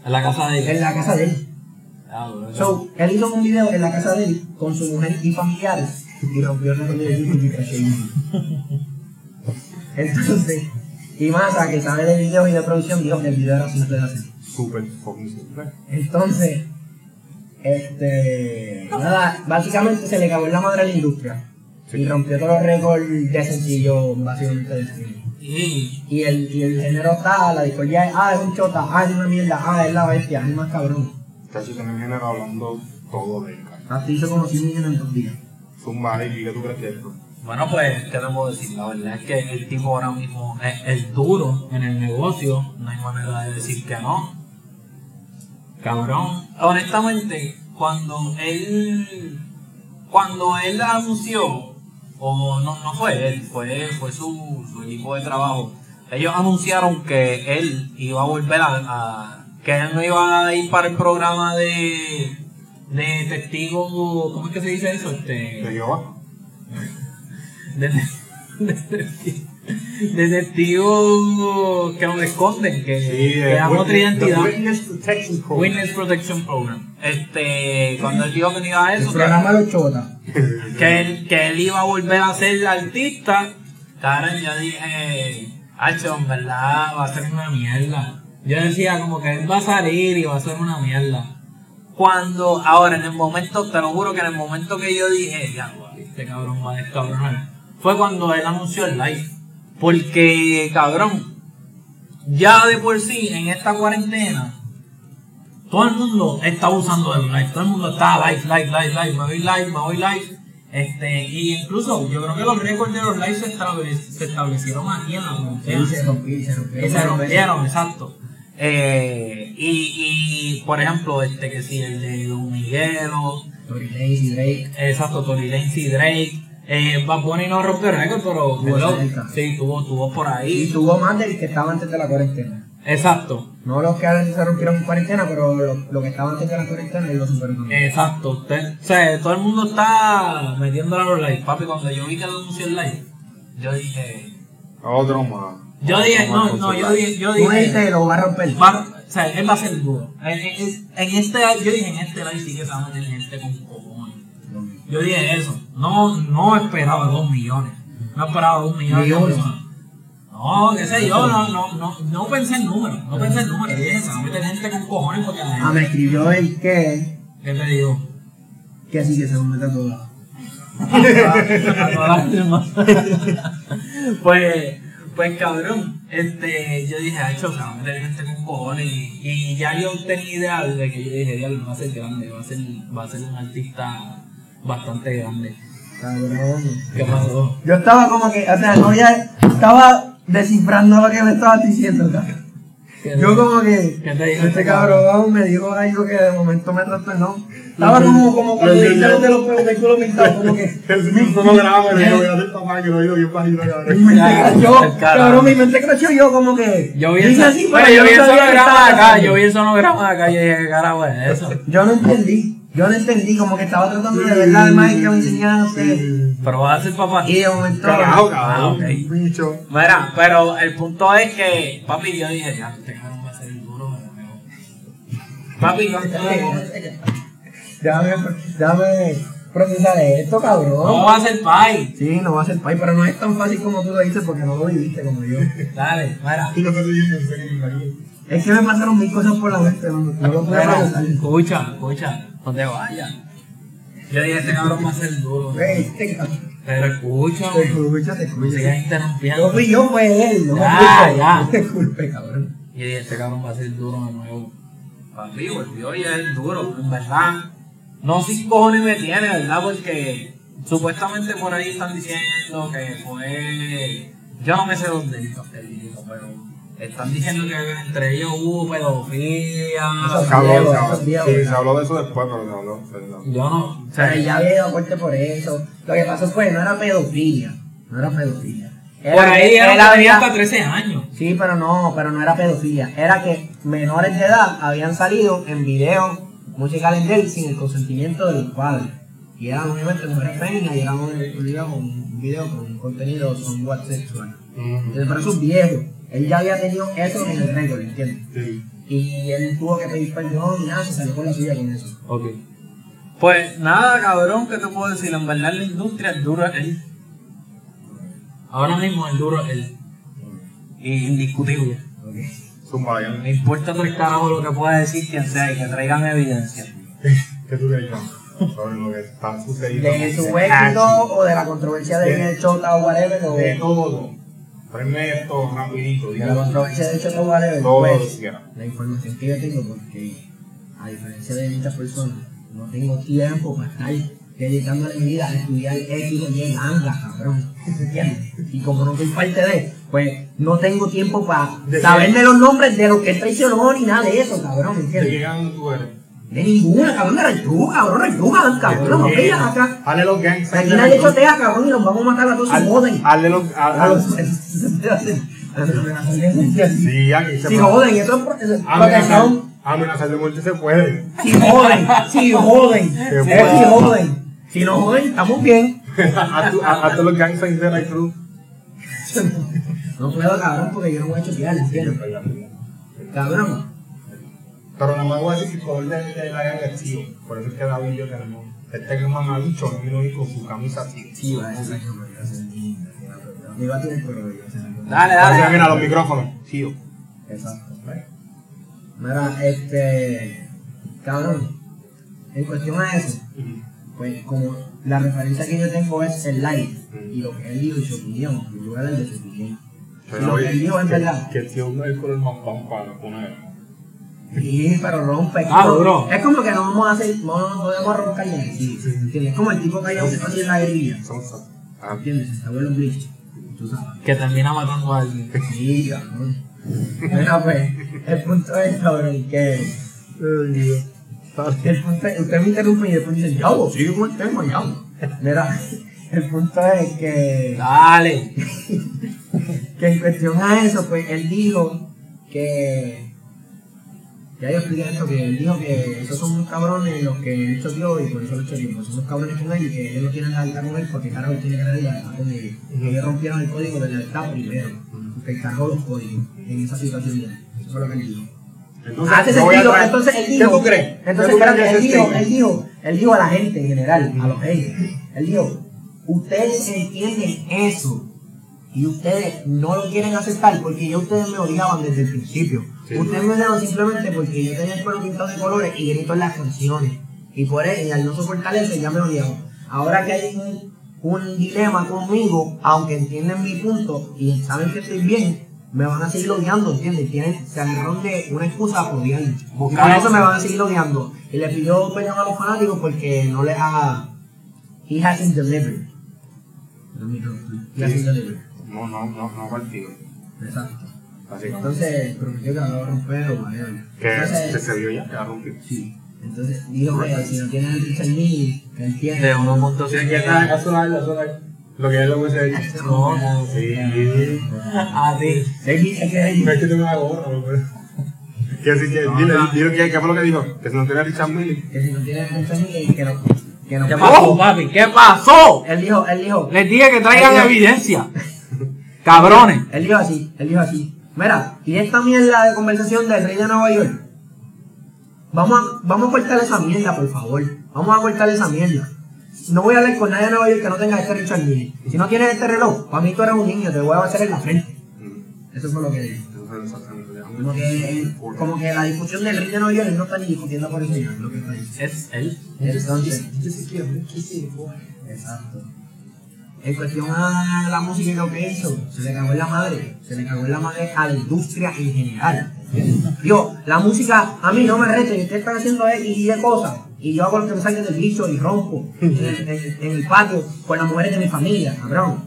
En la casa de en ella. la casa de él. Ah, bueno. So, él hizo un video en la casa de él con su mujer y familiares y rompió el récord de YouTube y. Entonces, y Massa, que sabe de videos y de producción, dijo que el video era simple de hacer. Súper fucking simple. Entonces, este, nada, básicamente se le cagó en la madre a la industria y rompió todos los récords de sencillo, básicamente de streaming. Y Y el, y el género está, la discordia es, ah, es un chota, ah, es una mierda, ah, es la bestia, es más cabrón. Casi se me viene hablando todo de él. Así como 100 millones en dos días. Zumba, ¿y qué tú crees que es bueno, pues, ¿qué te puedo decir? La verdad es que el tipo ahora mismo es, es duro en el negocio. No hay manera de decir que no. Cabrón. Honestamente, cuando él. Cuando él anunció, o no, no fue él, fue, fue su, su equipo de trabajo. Ellos anunciaron que él iba a volver a, a- que él no iba a ir para el programa de, de testigo, ¿cómo es que se dice eso? Este, ¿De Jehová? de, de, de testigo que nos esconden, que, que dan otra identidad. Witness Protection Program. Witness Protection Program. Este, cuando él dijo que no iba a eso, que, programa que él, que él iba a volver a ser artista, Karen, yo dije, Hacho, en verdad va a ser una mierda. Yo decía como que él va a salir y va a ser una mierda. Cuando, ahora en el momento, te lo juro que en el momento que yo dije, ya, guay, este cabrón va a descabronar, fue cuando él anunció el live. Porque, cabrón, ya de por sí, en esta cuarentena, todo el mundo está usando el live, todo el mundo está live, live, live, live, me voy live, me voy live. Este, y incluso yo creo que los récords de los lives se, estable- se establecieron aquí en la cuarentena. Se rompió, y se rompieron, exacto. Eh, y, y, por ejemplo, este que sí, el de Don Miguelo, Tory Lanez y Drake. exacto, Tory Lanez y Drake. Eh, Bad Bunny no rompió récord, pero cerca. sí, tuvo, tuvo por Y ahí. tuvo más del que estaba antes de la cuarentena. Exacto, No los que ahora se rompieron en cuarentena, pero lo, lo que estaba antes de la cuarentena y lo superaron. exacto. Usted, o sea, todo el mundo está metiéndole a los live. Papi, cuando yo vi que lo anunció el live, yo dije, Otro más. yo dije, Otro no, no, yo dije, yo Tú dije, dijiste, lo va a romper. va- o sea, él va a ser duro. En, en- en este, yo dije, en este live sí que se va a meter gente con cojones. Yo dije eso. No, no esperaba dos millones. No esperaba dos millones personas. No, qué sé yo, no, no, no, no pensé en números, no pensé en números. Dije, se va a meter gente con cojones porque la Ah, gente. me escribió el que, ¿Qué te digo? que así que se mete a todas. A todas las demás. pues, pues cabrón, este, yo dije, hecho, se va a meter gente con cojones y, y ya yo tenía idea de que yo dije, diablo, va a ser grande, va a ser, va a ser un artista bastante grande. Cabrón. ¿Qué pasó? Yo estaba como que, o sea, no ya, estaba descifrando lo que me estabas diciendo, cabrón. Yo como que, ¿Qué te dijo este este cabrón me dijo algo que de momento me trastornó. Estaba como, como cuando Lo dijiste entendió. de los pelos del culo pintado, como que, Eso no graba, pero yo voy a hacer tamaño que lo digo bien bajito, mi cabrón. cabrón, mi mente creció yo como que, Yo vi, pero yo vi el no de acá, yo vi el sonograma de acá y dije, ¿qué carajo es eso? Yo no entendí, yo no entendí, como que estaba tratando de ver la imagen que me enseñaste. Pero va a ser papá. Y de momento. Carajo, Ah, cabrón. ok. Bicho. Mira, pero el punto es que, papi, yo dije, ya, este cabrón va a ser el duro de nuevo. Papi, ¿cuánto- Déjame, déjame procesar esto, cabrón. ¿cómo va a ser pai? Sí, no va a ser pay, pero no es tan fácil como tú lo dices porque no lo viviste como yo. Dale, mira. Y no te. Es que me pasaron mil cosas por la mente, no, no lo procesar. escucha, escucha, no te vayas. Yo dije, este cabrón va a ser duro. Güey, este cabrón. Pero escucha, Te escucho, te escucho. sigas No interrumpiendo. fui yo, fue él. No Ya, ya. No te culpes, cabrón. Y dije, este cabrón va a ser duro de nuevo. Papi, volvió y es duro, en verdad. No sé qué cojones me tiene, ¿verdad? Porque supuestamente por ahí están diciendo que fue. Yo no me sé dónde dijo él dijo, pero están diciendo que entre ellos hubo pedofilia. Eso Se habló, se habló- eso es Diego, sí, ¿verdad? se habló de eso después, pero se habló. se habló. Yo no. O sea, Pero ya había ido a corte por eso. Lo que pasó fue, no era pedofilia. No era pedofilia. Era por ahí que era tenía había- hasta 13 años. Sí, pero no, pero no era pedofilia. Era que menores de edad habían salido en videos musicales de él sin el consentimiento de los padres. Y eran obviamente mujeres féminas y eran un un video con, un contenido somewhat sexual. Entonces, pero eso es viejo. Él ya había tenido eso en el récord, ¿entiendes? Sí. Y él tuvo que pedir perdón y nada, se salió con la suya con eso. Ok. Pues nada, cabrón, ¿qué te puedo decir? En verdad la industria es duro es él. Ahora mismo el duro es él. Y indiscutible. Ya. Me importa tres carajos lo que pueda decir quien sea y que traigan evidencia. ¿Qué tú crees, John? Sobre lo que está sucediendo. De su éxito o de la controversia de De- el o whatever, o De todo. Ponme esto rapidito. de la dígalo. controversia del Chota o whatever, Todo lo que pues, la información que yo tengo, porque a diferencia de muchas personas, no tengo tiempo para estar dedicándole mi vida a estudiar X o Y ganga, cabrón. ¿Entiendes? Y como no soy parte de, pues no tengo tiempo para ¿De saberme los nombres de los que traicionó ni nada de eso, cabrón. ¿De ¿Entiendes? qué gang tú eres? De ninguna, cabrón, de Raytú, cabrón, cabrón, no digas acá. Hazle los gangs. Aquí nadie chotea, cabrón, y los vamos a matar a todos si joden. Hazle los. A a- los- a- Si Sí, aquí se puede. joden, eso es pro- eso es Amenazar, protección. amenazar de muerte se puede. Si joden, si joden, Se es puede. si joden. Si no joden, estamos bien. Haz- Hazte los gangs de True. No puedo, cabrón, porque yo no voy a chotear, ¿entiendes? Cabrón. Pero nada más voy a decir que el color de, de la gang es tío. Por eso es que David y yo tenemos. Este que mamabicho no vino con su camisa tío. Sí, va, es que Me iba a sea, Dale, dale. mira los micrófonos. Tío. Exacto. Mira, este. Cabrón. En cuestión a eso, pues como la referencia que yo tengo es el live y lo que él dijo y su opinión, yo voy a dar de su opinión. Y lo que él dijo es verdad. Que el tío no es el color más pan para poner. Sí, pero rompe. Ah, duro. Es como que no vamos a hacer, no, no podemos roncar ya. Sí, sí, ¿entiendes? Es como el tipo que hay así en la guerrilla. Ah, ¿Entiendes? Se abuelo Bleach. Tú sabes. Que termina matando a alguien. Sí, cabrón. Mira, pues, el punto es, cabrón, que. El punto es, usted me interrumpe y después dice, diablo, sigue con el tema, diablo. Mira, el punto es que. Dale. que en cuestión a eso, pues él dijo que. Ya yo expliqué esto, que él dijo que esos son unos cabrones los que él choteó y por eso lo choteó. Pues son unos cabrones con él y que ellos no tienen la lealtad con él porque carajo él tiene que lealtad con ellos. Que ellos rompieron el código de lealtad primero. Porque él cargó los códigos en esa situación. él. Eso fue lo que él dijo. Entonces, Hace yo voy a sentido, traer- entonces él ¿Qué dijo. tú crees? Entonces, ¿Qué tú crees espérate, él ese dijo, statement? él dijo, él dijo a la gente en general, a los haters, él dijo, ustedes entienden eso y ustedes no lo quieren aceptar porque ya ustedes me odiaban desde el principio. Sí. ustedes me odiaban simplemente porque yo tenía el pelo pintado de colores y grito en las canciones. Y por eso, y al no soportar eso, ya me odiaban. Ahora que hay un, un dilema conmigo, aunque entienden mi punto y saben que estoy bien, me van a seguir odiando, ¿entiendes? Tienen, se agarraron de una excusa para odiarme. Por eso me van a seguir odiando. Y le pidió perdón a los fanáticos porque no les ha... He hasn't delivered. No, mi no, He hasn't delivered. No, no, no, no partido. Exacto. Entonces, prometió que la va a romper o whatever. Que se vio ya, que la rompió. sí. Entonces dijo que si no tienen el Richard Mille, que él tiene. De 1.7. Eso no es, eso no es. Lo que es lo que se dice. No, no. Sí. A ti. Él dice que No es que tengo una gorra, lo que- así que, dile, dile que, ¿qué fue lo que dijo? Que si no tiene Richard Mille. que si no tienen el Richard Mille, que no. Que no ¿Qué pasó, papi? ¿Qué pasó? Él dijo, él dijo, Les dije que traigan evidencia. Cabrones. Él dijo así, él dijo así. Mira, y esta mierda de conversación del rey de Nueva York. Vamos a, vamos a cortar esa mierda, por favor. Vamos a cortar esa mierda. No voy a hablar con nadie de Nueva York que no tenga este Richard Mille. Si no tienes este reloj, para mí tú eres un niño, te voy a hacer en la frente. Eso fue lo que dijo. Como que, como que la discusión del rey de Nueva York no está ni discutiendo por lo que está diciendo. Es él. Entonces, exacto. En cuestión a la música y lo que hizo, se le cagó en la madre, se le cagó en la madre a la industria en general. Yo, la música, a mí no me rete, ustedes están haciendo X y Y cosas, y yo hago lo que me salga del bicho y rompo en, en- el patio con las mujeres de mi familia, cabrón.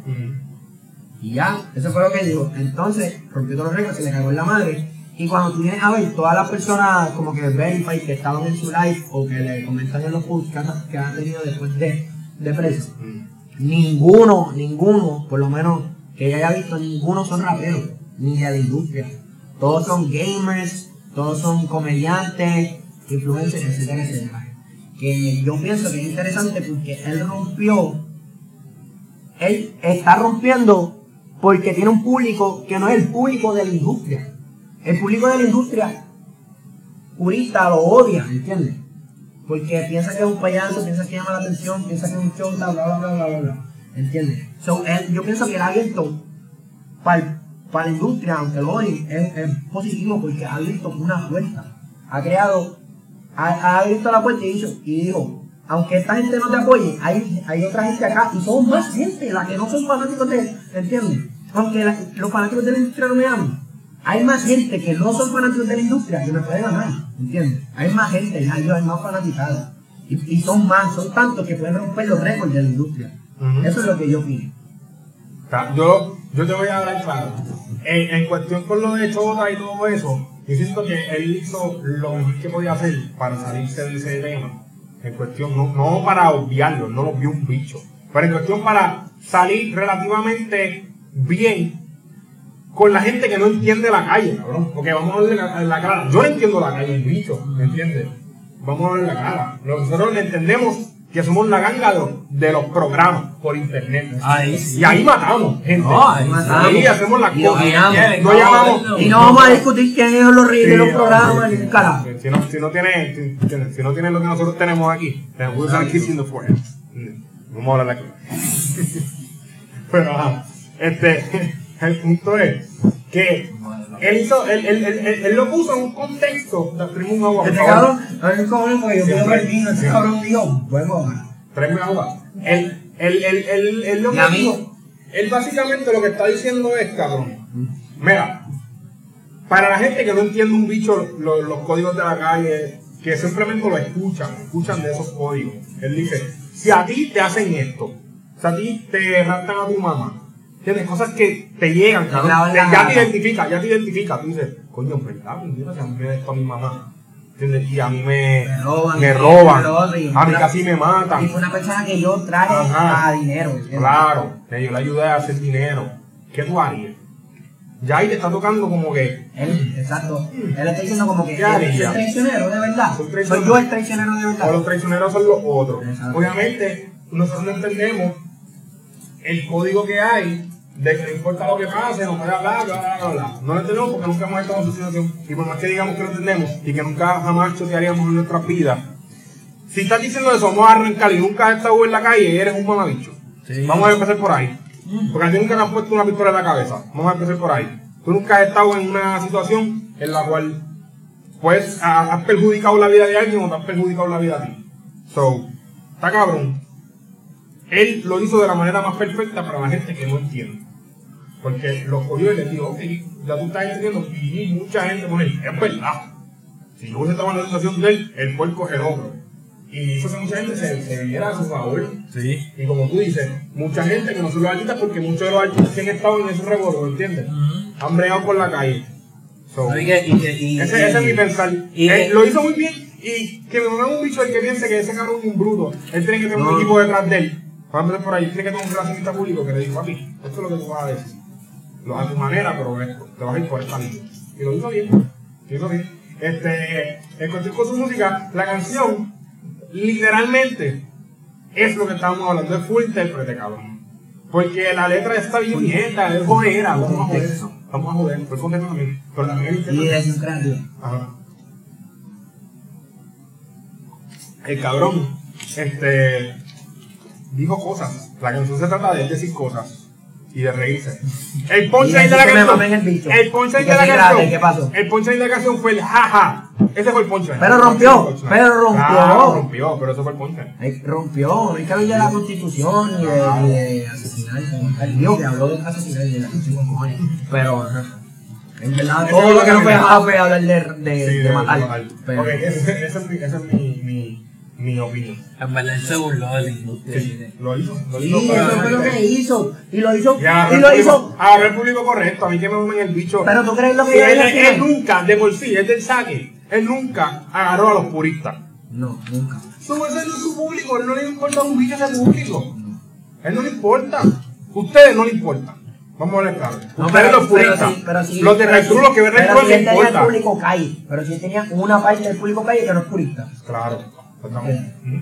Y ya, eso fue lo que dijo. Entonces, rompió todos los récords, se le cagó en la madre. Y cuando tú vienes a ver todas las personas como que verify que estaban en su live o que le comentan en los posts que han, que tenido después de, de preso, ninguno, ninguno, por lo menos que yo haya visto, ninguno son raperos, ni de la industria. Todos son gamers, todos son comediantes, influencers, etcétera. Que yo pienso que es interesante porque él rompió él está rompiendo porque tiene un público que no es el público de la industria. El público de la industria purista lo odia, ¿entiendes? Porque piensa que es un payaso, piensa que llama la atención, piensa que es un show, bla, bla, bla, bla, bla, bla. ¿Entiendes? So, yo pienso que ha abierto para la industria, aunque lo odien, es, es positivo porque ha abierto una puerta. Ha creado, ha, abierto la puerta y dicho, y dijo, aunque esta gente no te apoye, hay, hay otra gente acá y son más gente, las que no son fanáticos de, ¿entiendes? Aunque la- los fanáticos de la industria no me aman, hay más gente que no son fanáticos de la industria que me pueden amar, ¿entiendes? Hay más gente, ya yo hay más fanaticadas. Y, y son más, son tantos que pueden romper los récords de la industria. Ujú. Eso es lo que yo opino. Yo, yo te voy a hablar claro. En, en cuestión con lo de Chota y todo eso, yo siento que él hizo lo mejor que podía hacer para salirse de ese tema. En cuestión, no, no para obviarlo, no lo vio un bicho. Pero en cuestión para salir relativamente bien con la gente que no entiende la calle, cabrón. Porque vamos a verle la, la cara. Yo no entiendo la calle, el bicho, ¿me entiendes? Vamos a ver la cara. Nosotros entendemos que somos la ganga de, los- de los programas por internet. Ahí sí. Y ahí matamos, gente. No, ahí matamos. Ahí hacemos las Y cosas. guiamos. No llamamos. Y no vamos a discutir quién es los reyes de los Sí, programas sí, sí. carajo. Si no, si no tiene, si, si- no tiene lo que nosotros tenemos aquí, te voy a usar kissing the forehead. Vamos a hablar aquí. Pero ajá, este, el punto es que él hizo, él, él, él, él- él lo puso en un contexto. Tráeme un agua, Este cabrón, a ver cómo porque yo este cabrón dijo, bueno, Tráeme agua. Él, él, él, él, él lo dijo, él básicamente lo que está diciendo es, cabrón, mira, para la gente que no entiende un bicho lo- los códigos de la calle, que simplemente lo escuchan, escuchan de esos códigos, él dice, si a ti te hacen esto, si a ti te raptan a tu mamá, tienes cosas que te llegan, la ya te identifica, ya te identifica, tú dices, coño, verdad, mira, si a mí me da esto a mi mamá, ¿entiendes? Y a mí me, Me roban, me me roban, a mí casi me matan. Y fue una persona que yo traje Ajá. a dinero. ¿entiendes? Claro, que yo le ayudé a hacer dinero. ¿Qué tú harías? Ya ahí te está tocando como que. Él, exacto. Él está diciendo como que ¿Qué haría? traicionero de verdad. Soy yo el traicionero de O verdad. los traicioneros son los otros. Obviamente, nosotros no entendemos el código que hay de que no importa lo que pase, no puede hablar, bla, bla, bla. No lo entendemos porque nunca hemos estado en su situación. Y por más que digamos que lo entendemos y que nunca jamás chotearíamos en nuestras vidas, si estás diciendo eso, vamos a arrancar y nunca has estado en la calle y eres un mamabicho. Sí. Vamos a empezar por ahí. Porque a ti nunca te han puesto una pistola en la cabeza. Vamos a empezar por ahí. Tú nunca has estado en una situación en la cual pues ha- has perjudicado la vida de alguien o te has perjudicado la vida a ti. So, está cabrón. Él lo hizo de la manera más perfecta para la gente que no entiende. Porque los cogió y les dijo, ok, ya tú estás entendiendo. Y mucha gente pone, es verdad. Si yo hubiese estado en la situación de él, él fue el cogedor. Y hizo que mucha gente se, se viera a su favor. Sí. Y como tú dices, mucha gente que no son los artistas, porque muchos de los artistas que han estado en ese revuelo, ¿entiendes? Han bregado por la calle. So, y que- y que- y- ese, y- ese es mi pensar. y- Él lo hizo muy bien y que me mame un bicho el que piense que ese cabrón es un bruto. Él tiene que tener un No. equipo detrás de él. Vamos a empezar por ahí. Tiene que tener un relacionista público que le diga, papi, esto es lo que tú vas a decir. Lo a tu manera, pero esto. Te vas a ir por esta línea. Y lo hizo bien. Lo hizo bien. Este, en cuestión con su música, la canción, literalmente, es lo que estábamos hablando. Es full intérprete, cabrón. Porque la letra está bien mierda, es jodera. Vamos a joder eso. Vamos a joder. Fue el contexto también. Pero también el Y es un. Ajá. El cabrón, este, dijo cosas. La canción se trata de él decir cosas. y de reírse. El punchline Y de la canción. el punchline Y de la canción. ¿qué pasó? El punchline de la canción fue el jaja. Ese fue el punchline. Pero rompió, Ese pero rompió. Claro, rompió, pero eso fue el punchline. Rompió, no hay que hablar de la constitución ni de, de asesinar. El Dios que habló de asesinar y de la constitución, cojones. Pero. En verdad, Ese todo lo que no fue realidad. fue hablar de, de, matar. Ok, esa es mi, mi, opinión. En verdad él se burló de la industria. Sí, lo hizo. Lo hizo sí, para eso fue lo que hizo. Y lo hizo, Y agarró y el lo público- hizo. agarró el público correcto. A mí que me mamen el bicho. Pero tú crees lo que yo él, él final? nunca, de por sí, es del saque. Él nunca agarró a los puristas. No, nunca. Su ese no es su público, él no le importa un bicho ese público. Él no le importa. Ustedes no le importa. Vamos a hablar claro. No, Ustedes pero- los puristas. pero sí, pero sí, los de pero Cruz, sí, los que ven Red pero Cruz sí no él tenía el importa. público calle, pero sí tenía una parte del público calle que no es purista. Claro. Ujú.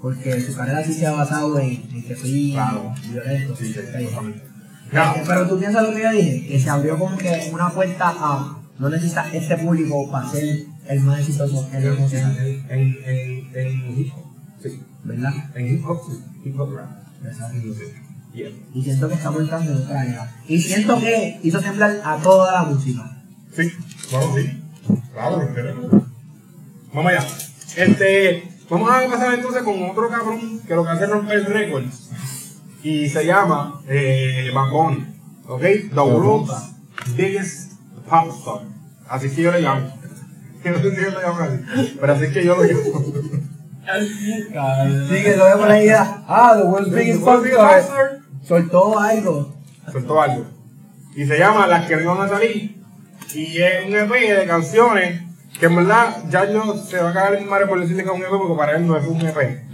Porque su carrera sí se ha basado en, en que soy Claro. violento. Sí, Pero tú piensas lo que yo dije, que se abrió como que una puerta a no necesitas este público para ser el más exitoso en En, en, en, hip hop. Sí. ¿verdad? En hip hop, sí. Hip hop rap. Yeah. Y siento que estamos entrando en otra era. Y siento que hizo temblar a toda la música. Sí, bueno, sí. Claro, lo. Vamos allá. Este, vamos a pasar entonces con otro cabrón que lo que hace es romper récords. Y se llama eh, Bad Bunny. ¿Ok? The world's biggest pop star. Así que yo le llamo. Yo no sé si yo le llamo así. Pero así que yo lo llamo. Sí, que lo la idea. Ah, The World's Biggest Pop star. Soltó algo. Soltó algo. Y se llama Las que no van a salir. Y es un EP de canciones que en verdad ya yo se va a cagar mi madre por decirle que es un EP porque para él no es un EP.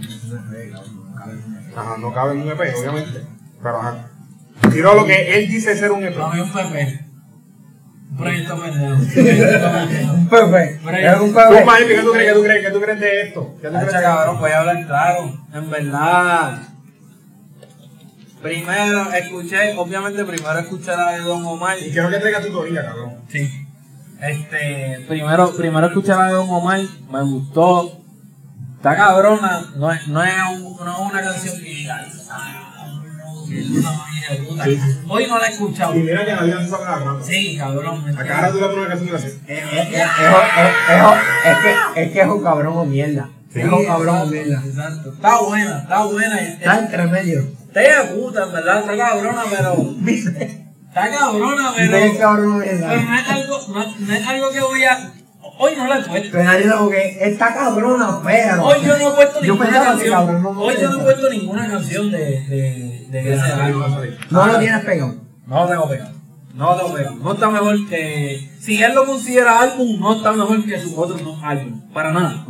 Ajá, no cabe en un EP, obviamente. Pero ajá. Tiró lo que él dice ser un EP. No, un Pepe. Un. Un proyecto pendejo. Un. Pero Es un Tú, Pepe. Mael, ¿qué tú crees? ¿Qué tú crees? ¿Qué tú crees de esto? ¿Qué tú crees cabrón, voy a hablar claro. En verdad. Primero escuché, obviamente primero escuché la de Don Omar. Y quiero que traiga tu teoría, cabrón. Sí. Este, primero, primero escuché la de Don Omar, me gustó. Está cabrona, no es, no es, un- no es una canción que diga, "Ah, no, que es una manera de puta". Sí, sí. Hoy no la he escuchado. Y mira que la vida se saca la Sí, cabrón. me A cada rato le pones una canción así. Es, es, es, es, es, es que, es que es un cabrón o mierda. Sí. Es un cabrón o mierda. exacto. Está buena, está buena. Está entre medio. Está de puta, en verdad, está cabrona, pero. Está cabrona, Es pero. cabrón o Pero no es algo, no, no es algo que voy a. Hoy no la he puesto. Pero nadie como que está cabrona, pero. Hoy yo no he puesto Yo ninguna canción. cabrón no Hoy yo no he puesto ninguna canción de, de, de ese álbum. No lo tienes pegado. No lo tengo pegado. No pegado. No está mejor que. Si él lo considera álbum, no está mejor que sus otros dos álbumes. Para nada.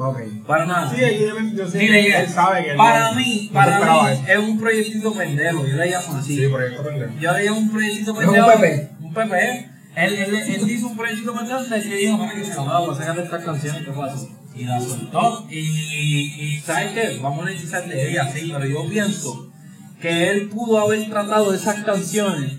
Para nada. Sí, yo, yo sé Ni que le llega. él sabe que él Para no- mí, no para mí, eso. es un proyectito pendejo. Yo le llamo así. Sí, está pendejo. Yo le llamo un proyectito un pendejo. Pepe. Un Pepe. Él, él, él hizo un proyectito pendejo de que dijo, para que se lo hago, sácate estas canciones, ¿qué pasa? Y la soltó. Y, y ¿sabes qué? Vamos a monetizar de ella, sí, pero yo pienso que él pudo haber tratado esas canciones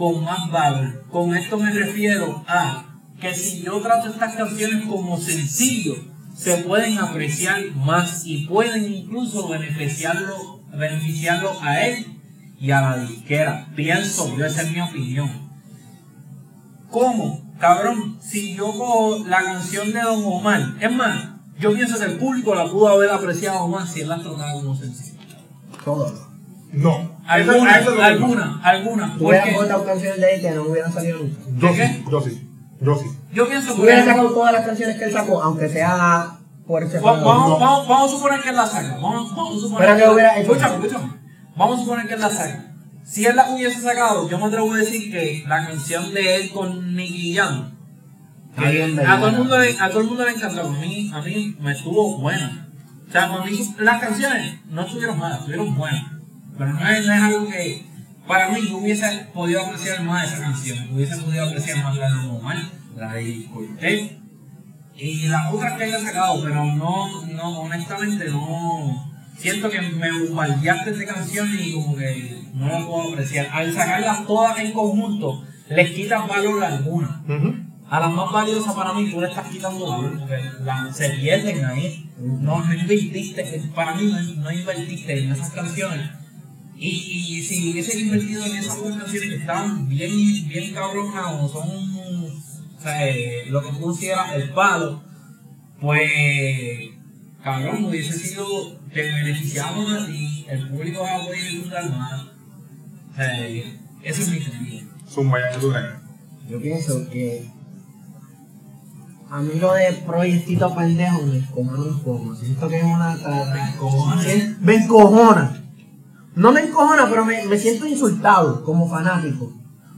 con más valor. Con esto me refiero a que si yo trato estas canciones como sencillo, se pueden apreciar más y pueden incluso beneficiarlo, beneficiarlo a él y a la disquera. Pienso, yo esa es mi opinión. ¿Cómo? Cabrón, si yo cojo la canción de Don Omar, es más, yo pienso que el público la pudo haber apreciado más si él la trataba como sencillo. Todo. No. Alguna, Eso- eso no- alguna, alguna. Tú hubieras Porque cortado canciones de él que no hubieran salido nunca. Yo sí, yo sí. Yo sí. yo pienso que... sacado todas las canciones que él sacó, aunque sea por ese Va- Vamos, no. vamos, vamos a suponer que él la saca. Vamos, vamos a suponer Pero que hubiera hecho- Escúchame, escúchame. Vamos a suponer que él la saca. Si él la hubiese sacado, yo me atrevo a decir que la canción de él con Nicky Jam, que a, todo el mundo le, a todo el mundo le encantó. A mí, a mí me estuvo buena. O sea, para mí las canciones no estuvieron malas, estuvieron buenas. Pero no es, no es algo que, para mí, yo hubiese podido apreciar más esa canción. Hubiese podido apreciar más la de Omar, la de Cortés y las otras que haya sacado, pero no, no, honestamente no. Siento que me bombardeaste de canciones y como que no las puedo apreciar. Al sacarlas todas en conjunto, les quitas valor a alguna. A las más valiosas para mí, tú le estás quitando valor, porque la- se pierden ahí. No, no invertiste, para mí no, no invertiste en esas canciones. Y, y si hubiesen invertido en esas dos canciones que estaban bien, bien cabronas o son o sea, eh, lo que tú consideras el palo, pues cabrón, hubiese sido, te beneficiamos a ti, el público va a poder disfrutar más. O sea, eso es mi sentido. Zumba, ya. Yo pienso que a mí lo de proyectito pendejo me encojona un poco. Siento que es una trata. Sí, Me encojona. No me encojona, pero me, me siento insultado como fanático.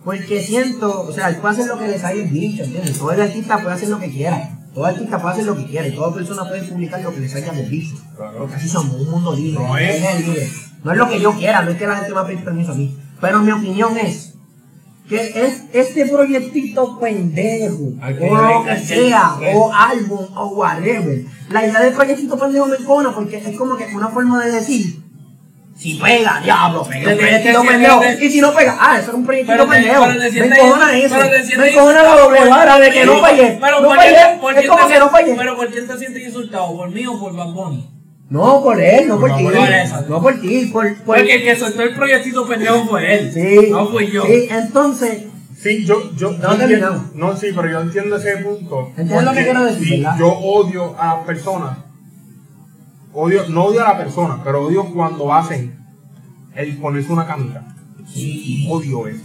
Porque siento, o sea, él puede hacer lo que le salga el bicho, ¿entiendes? Todo el artista puede hacer lo que quiera. Todo artista puede hacer lo que quiera y toda persona puede publicar lo que le salga del bicho. Claro. Porque así somos, un mundo libre. No es. es libre. No es lo que yo quiera, no es que la gente me va a pedir permiso a mí. Pero mi opinión es que es este proyectito pendejo, o lo que que- sea, que- o álbum, o whatever. La idea del proyectito pendejo me encona porque es como que una forma de decir, si pega, diablo, pega te- proyectito pendejo. y si no pega, ah, eso es un proyectito pendejo. Me encojona eso. Me encojona la doble vara de que no fallé. Pero No ¿por fallé. Es como te que no fallé. Pero ¿por quién te sientes insultado? ¿Por mí o por Bad Bunny? No, por él, no por No, ti. por eso. No por ti, por, por Porque el que soltó el proyectito pendejo fue él. Sí. No fui yo. Sí, entonces, Sí, yo, yo, No entiendo- terminamos. no, sí, pero yo entiendo ese punto. Entiendes lo que quiero decir, sí. Yo odio a personas. Odio, no odio a la persona, pero odio cuando hacen el ponerse una camisa. Odio eso.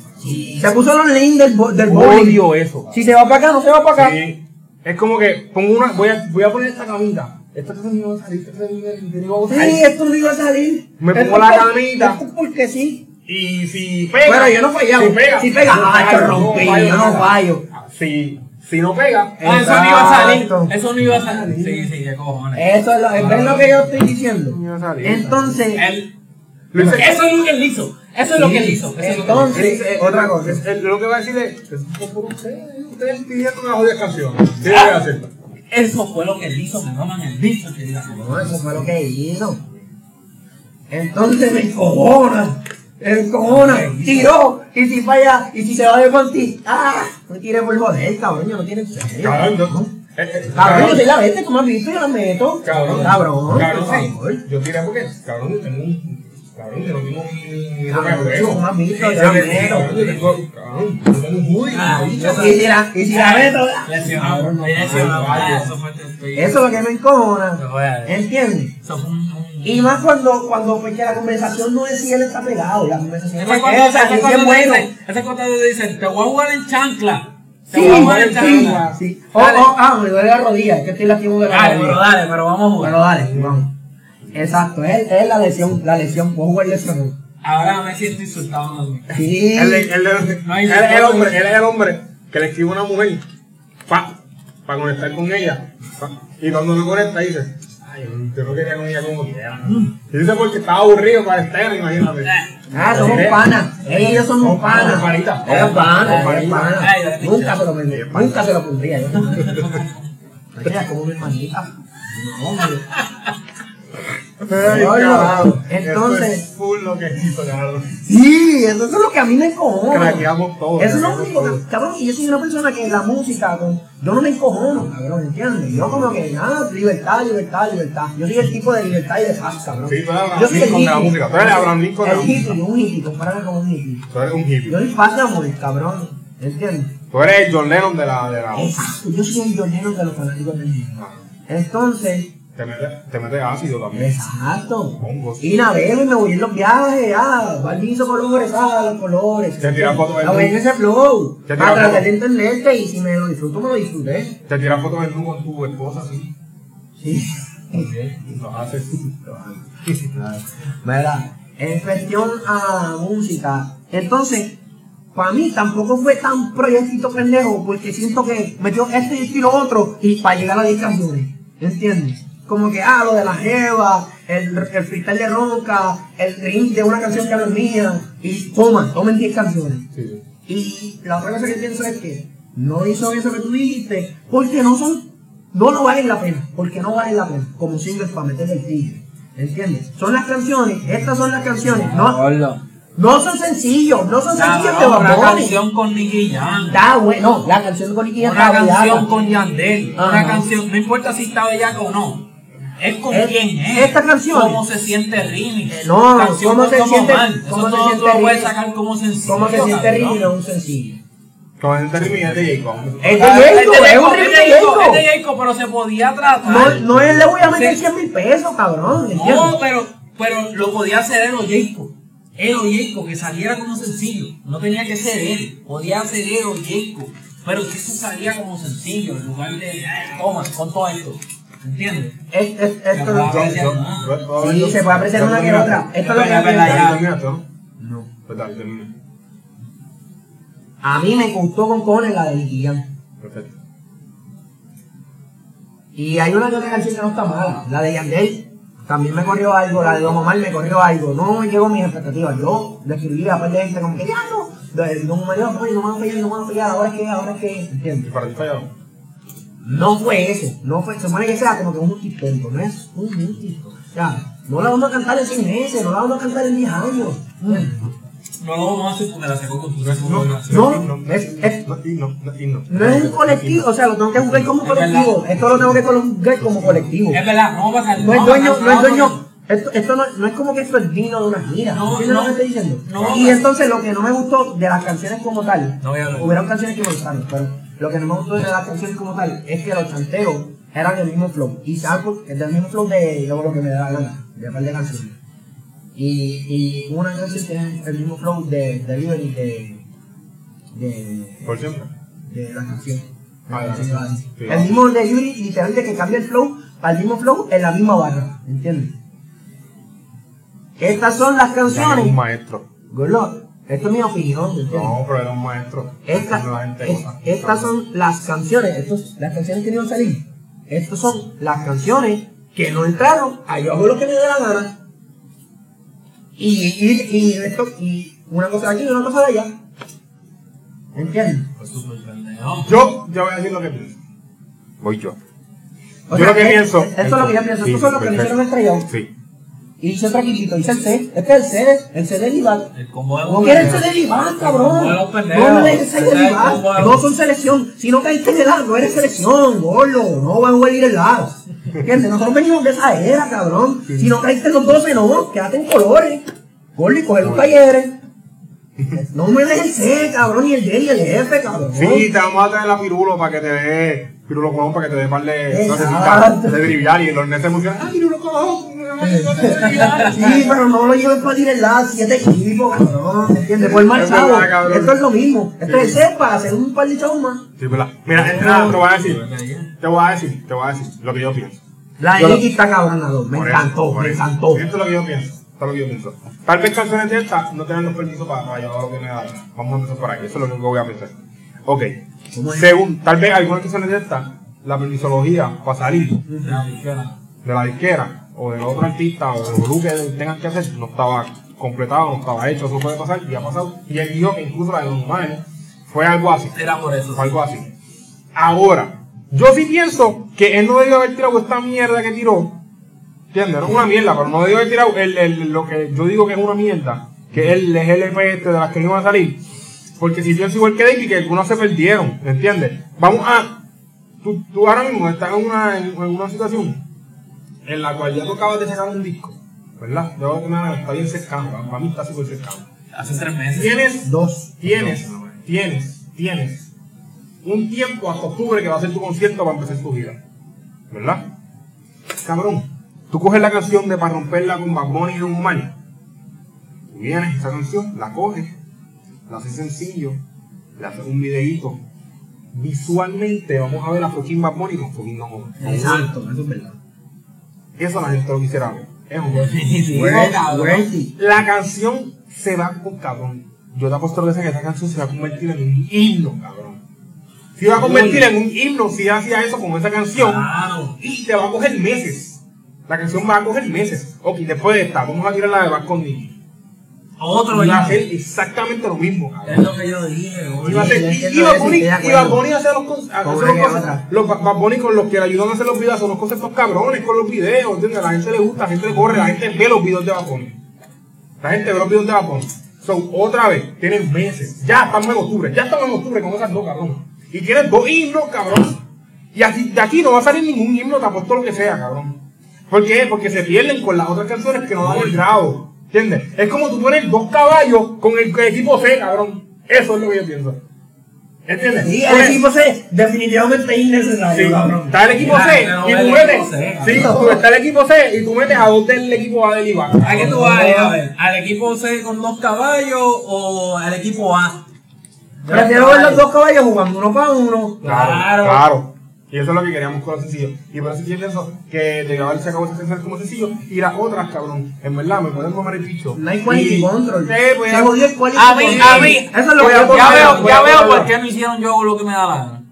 se puso los links del, bo- del bowling. Odio eso. Si se va para acá, no se va para acá. Sí. Es como que pongo una, voy a, voy a poner esta camita. Esta cosa no iba a salir, no iba a Sí, salir. esto no iba a salir. Me Esto pongo la es camita. Esto es porque sí. Y si pega. Bueno, yo no fallaba. Si pega. Si pega, yo ah, esto rompí, yo no fallo. Si, si no pega. Ah, eso no iba a salir. Eso no iba a salir. Sí, sí, qué cojones. Eso es lo, ¿ves lo que yo estoy diciendo? No iba a salir. Entonces, Él- eso es lo que él hizo. Eso es lo que él hizo. Eso es lo que él hizo. entonces, Es- es- otra cosa. es- es- lo que va a decir es, es por ustedes, ustedes pidiendo una jodida canción. ¿Qué voy a hacer? Eso fue lo que él hizo. Me maman el bicho que diga. No, eso fue lo que hizo. Entonces me encojona. Me encojona. Tiró. Y si falla, y si se va de conti. ¡Ah! Me tiré por joder, cabrón. Yo no tiene. Cabrón, yo, eh, eh, Cabrón, yo soy la vete, como has visto, yo la meto. Cabrón, Cabrón, cabrón, sí. Yo tiré porque, cabrón, yo tengo un. Cabrón, yo no tengo un. un Cabrón, yo la sí, meto. cabrón, yo tengo- Cabrón, yo tengo un hoodie. Bicho, Y si la, y si la meto. Lesionado. Cabrón, no, Lesionado. vaya. Eso es lo que me encojona. Decir. ¿Entiendes? Eso fue un. Y más cuando, cuando pues, que la conversación no es si él está pegado, la conversación es Esa que cosa, o sea, esa es te bueno. dicen, esa cosa te dicen, te voy a jugar en chancla. Te Sí, voy a jugar en sí, chancla. sí. Oh, Dale. oh, ah, me duele la rodilla, es que estoy lastimado de la Dale, pero rodilla. dale, pero vamos a jugar. Pero dale, vamos. Exacto, es, es la lesión, la lesión, puedo jugar lesionado. Ahora me siento insultado. mami. Sí. Él, él, él, No hay él es el hombre, él es el hombre que le escribe a una mujer para pa conectar con ella. pa- y cuando no conecta dice, yo no quería con ella como quiera. Y dice porque estaba aburrido para estar, imagínate. Ah, somos panas. Ella y yo somos panas. Panitas. Ella es pana, ella es Panitas. pana. Ay, dale, Nunca se lo pondría. Nunca se lo pondría yo. Como mi hermanita. No, hombre. Ay, entonces- Esto es full lo que hizo, cabrón. Sí, eso es lo que a mí me encojona. Craqueamos todo. Eso es lo único que, cabrón, y yo soy una persona que la música, con, yo no me encojono, cabrón, ¿entiendes? Yo como que, nada, libertad, libertad, libertad. Yo soy el tipo de libertad y de paz, cabrón. Sí, tú eres Abraham yo soy el Lincoln de la música. Tú eres Abraham Lincoln de la El hippie, un hippie, compárame con un hippie. Tú eres un hippie. Yo soy paz de amor, cabrón, ¿entiendes? Tú eres el John Lennon de la. De la Exacto, yo soy el pionero de los fanáticos del mundo. Ah, Entonces, te metes te metes ácido también. exacto. Hongos. Y navego y me voy en los viajes, ah, Barbie hizo colores, ah, los colores. Te tiras fotos en mundo. ese flow. Te tiras fotos. de internet y si me lo disfruto, me lo disfruté. Te tiras fotos en con tu esposa. Sí. También. Lo haces. ¿Verdad? En cuestión a música, entonces, para mí tampoco fue tan proyectito pendejo, porque siento que metió este y esto y lo otro, y para llegar a 10 canciones, ¿entiendes? Como que, ah, lo de la jeva, el, el freestyle de Ronca, el remix de una canción que no es mía, y toma, tomen 10 canciones. Sí. Y la otra cosa que pienso es que no hizo eso que tú dijiste, porque no son, no lo valen la pena, porque no valen la pena, como singles para meterle el tigre. ¿Entiendes? Son las canciones, estas son las canciones, no, no son sencillos, no son sencillos de Una Bad Bunny. canción con Nicky Jam. Está bueno, la canción con Nicky Jam Una canción con Yandel. Una canción, no importa si está bellaca o no. Es con Es- quién es. esta canción- ¿Cómo se siente Rini? Eh, no, Canción ¿cómo con se siente- Omar. cómo Eso se todo siente tú lo puedes sacar como sencillo. ¿Cómo se siente. Rini? No es un sencillo. Como es de Rimi, es de Jacob. Es de Ah, Jacob, es un Jacob, remix es de Jacob, Jacob. es de Jacob, pero se podía tratar. No, no le voy a meter Sí. 100 mil pesos, cabrón. No, pero, pero lo podía hacer él o Jacob. Él o Jacob, que saliera como sencillo. No tenía que ser él. Podía ser él o Jacob. Pero que eso salía como sencillo, en lugar de, eh, toma, con todo esto. ¿Entiendes? Es- es- esto no- yo- Sí, se puede apreciar una que otra. Esto es lo que ¿no? No. Pues dale, termina. A mí me gustó con cojones la de Jam. Perfecto. Y hay una que otra canción que no está mala. La de Yandel también me corrió algo. La de Don Omar me corrió algo. No llegó a mis expectativas. Yo le escribí a par de gente como que ya no. De- Don Omar, no, no me van a fallar, no me van a fallar. Ahora es que, ahora es que. ¿Y ¿Entiendes? para ti fallado? No fue eso. No fue. Se supone que sea como que un histórico. No es un histórico. O sea, no la vamos a cantar en seis meses. No la vamos a cantar en 10 años. No lo vamos a hacer porque la sacó con tu No, No, no, es- es- no, y no, no, y no. No es un colectivo. O sea, lo tengo que jugar como colectivo. Esto lo tengo que jugar como colectivo. Es verdad, no va a pasar. No es dueño, no es dueño. Esto, esto no, no es como que esto es digno de una gira. No, ¿Entiendes no. lo que estoy diciendo? No. y entonces lo que no me gustó de las canciones como tal, hubieron canciones que me gustaron, pero lo que no me gustó de las canciones como tal es que los chanteos eran del mismo flow. Y saco es del mismo flow de yo lo que me da la gana, de par de canciones. Y, y una canción tiene el mismo flow de delivery de, de, Por siempre. de la canción. Ah, de la Sí, canción. sí. Sí. El mismo de Yuri, literalmente que cambia el flow para el mismo flow en la misma barra, ¿entiendes? Estas son las Ya canciones. un maestro. Gordo, esto es mi opinión, ¿entiendes? No, pero era un maestro. Estas, No, la gente es- cosa. estas son las canciones, estos, las canciones que iban a salir. Estas son las canciones que no entraron a yo hago lo que me dé la gana. Y, y, y, esto, y una cosa de aquí y una cosa de allá. ¿Entiendes? Pues. Yo, yo voy a decir lo que pienso. Voy yo. O yo sea, lo que es- pienso. Esto es lo que yo pienso. Sí, Estos son los que le hicieron estrellado. Sí. Y hice otro equipito, hice el C. Este es el C, el C. El combo de No los quieres el. C de Libar, El cabrón. No me dejes el Ese C es de el combo de Libar. los- No son selección. Si no caíste en el lado, no eres selección, gordo. No vas a jugar ir el lado. ¿Entiendes? Nosotros venimos de esa era, cabrón. Si no caíste en los 12, no. Quédate en colores. Gordo y coge los talleres. No me dejes el C, cabrón, ni el D ni el F, cabrón. Sí, te vamos a traer la pirulo para que te dé. Pirulo cojón para que te dé par de. Exacto. De driviar y los nenes emocionan. ¡Ah, pirulo cojón! Sí, pero no lo lleves para ir el lado, siete equipos, cabrón. ¿Entiendes? Por más Es chavo. Esto es lo mismo. Esto es para hacer un par de chavos más. Sí, ¿verdad? Mira, nada, te voy a decir. Te voy a decir, te voy a decir lo que yo pienso. La X está cabrona. Me encantó, me encantó. Esto es lo que yo pienso. Esto es lo que yo pienso. Tal vez canciones de estas no tengan los permisos para, para llevar lo que me da. Vamos a empezar por ahí. Eso es lo único que voy a pensar. Ok. Según, tal vez algunas canciones de estas, la permisología para salir La disquera. de la disquera o del otro artista o del grupo que tengan que hacer no estaba completado, no estaba hecho, eso puede pasar y ha pasado. Y él dijo que incluso la de Don Omar fue algo así. Era por eso. O algo así. Ahora, yo sí pienso que él no debió haber tirado esta mierda que tiró. ¿Entiendes? Es una mierda, pero no debió haber tirado el, el- lo que yo digo que es una mierda. Que es el LP este de las que no iban a salir. Porque si pienso igual que David, que algunos se perdieron. ¿Entiendes? Vamos a. Tú, tú ahora mismo estás en una, en, en una situación en la cual ya tú acabas de sacar un disco. ¿Verdad? Yo que está bien cercano. Para mí está súper cercano. Hace tres meses. Tienes Dos. tienes, tienes, tienes un tiempo hasta octubre que va a ser tu concierto para empezar tu gira. ¿Verdad? Cabrón, tú coges la canción de para romperla con Bad Bunny y Don Omar. Tú vienes esa canción, la coges, la haces sencillo, le haces un videíto. Visualmente vamos a ver a fucking Bad Bunny con fucking Omar. Exacto, eso es verdad. Eso la gente lo quisiera ver. Es un. La canción se va con cabrón. Yo te apuesto lo que esa canción se va a convertir en un himno, cabrón. Se va a convertir en un himno si hacía eso con esa canción. Claro. Y te va a coger meses. La canción va a coger meses. Ok, después de esta, vamos a tirar la de Bad con Nicky. Otro Y va a ya. ser exactamente lo mismo, Es lo que yo dije, va a ser, yo y, entiendo y Bad eso, Bunny, estoy de y Bad acuerdo. Bunny hace los, cosas- los Ba- Bad Bunny con los que le ayudan a hacer los videos son los conceptos cabrones con los videos, ¿entiendes? La gente le gusta, la gente le corre, la gente ve los videos de Bad Bunny. La gente ve los videos de Bad Bunny. So, otra vez, tienen meses. Ya estamos en octubre, ya estamos en octubre con esas dos, cabrón. Y tienes dos himnos, cabrón. Y aquí, de aquí no va a salir ningún himno, te apuesto lo que sea, cabrón. ¿Por qué? Porque se pierden con las otras canciones que no dan el grado. ¿Entiendes? Es como tú pones dos caballos con el, equipo C, cabrón. Eso es lo que yo pienso. ¿Entiendes? Sí, el Porque- equipo C definitivamente es innecesario, Sí, cabrón. está el equipo C no y tú metes. C, Sí, tú está el equipo C y tú metes a dos del equipo A del IVA. ¿A qué tú vas a ir a ver? ¿Al equipo C con dos caballos o al equipo A? Prefiero ver los dos caballos jugando uno para uno. Claro, Claro. claro. Y eso es lo que queríamos con los sencillos. Y por eso yo pienso que de haber sacado ese canción como sencillo. Y las otras, cabrón, en verdad, me pueden mamar el picho. No hay quality Y- control. Eh, pues, Se jodió el quality A mí, control. a mí, Eso es lo voy que yo Ya veo, ya veo por qué no hicieron yo lo que me da la gana.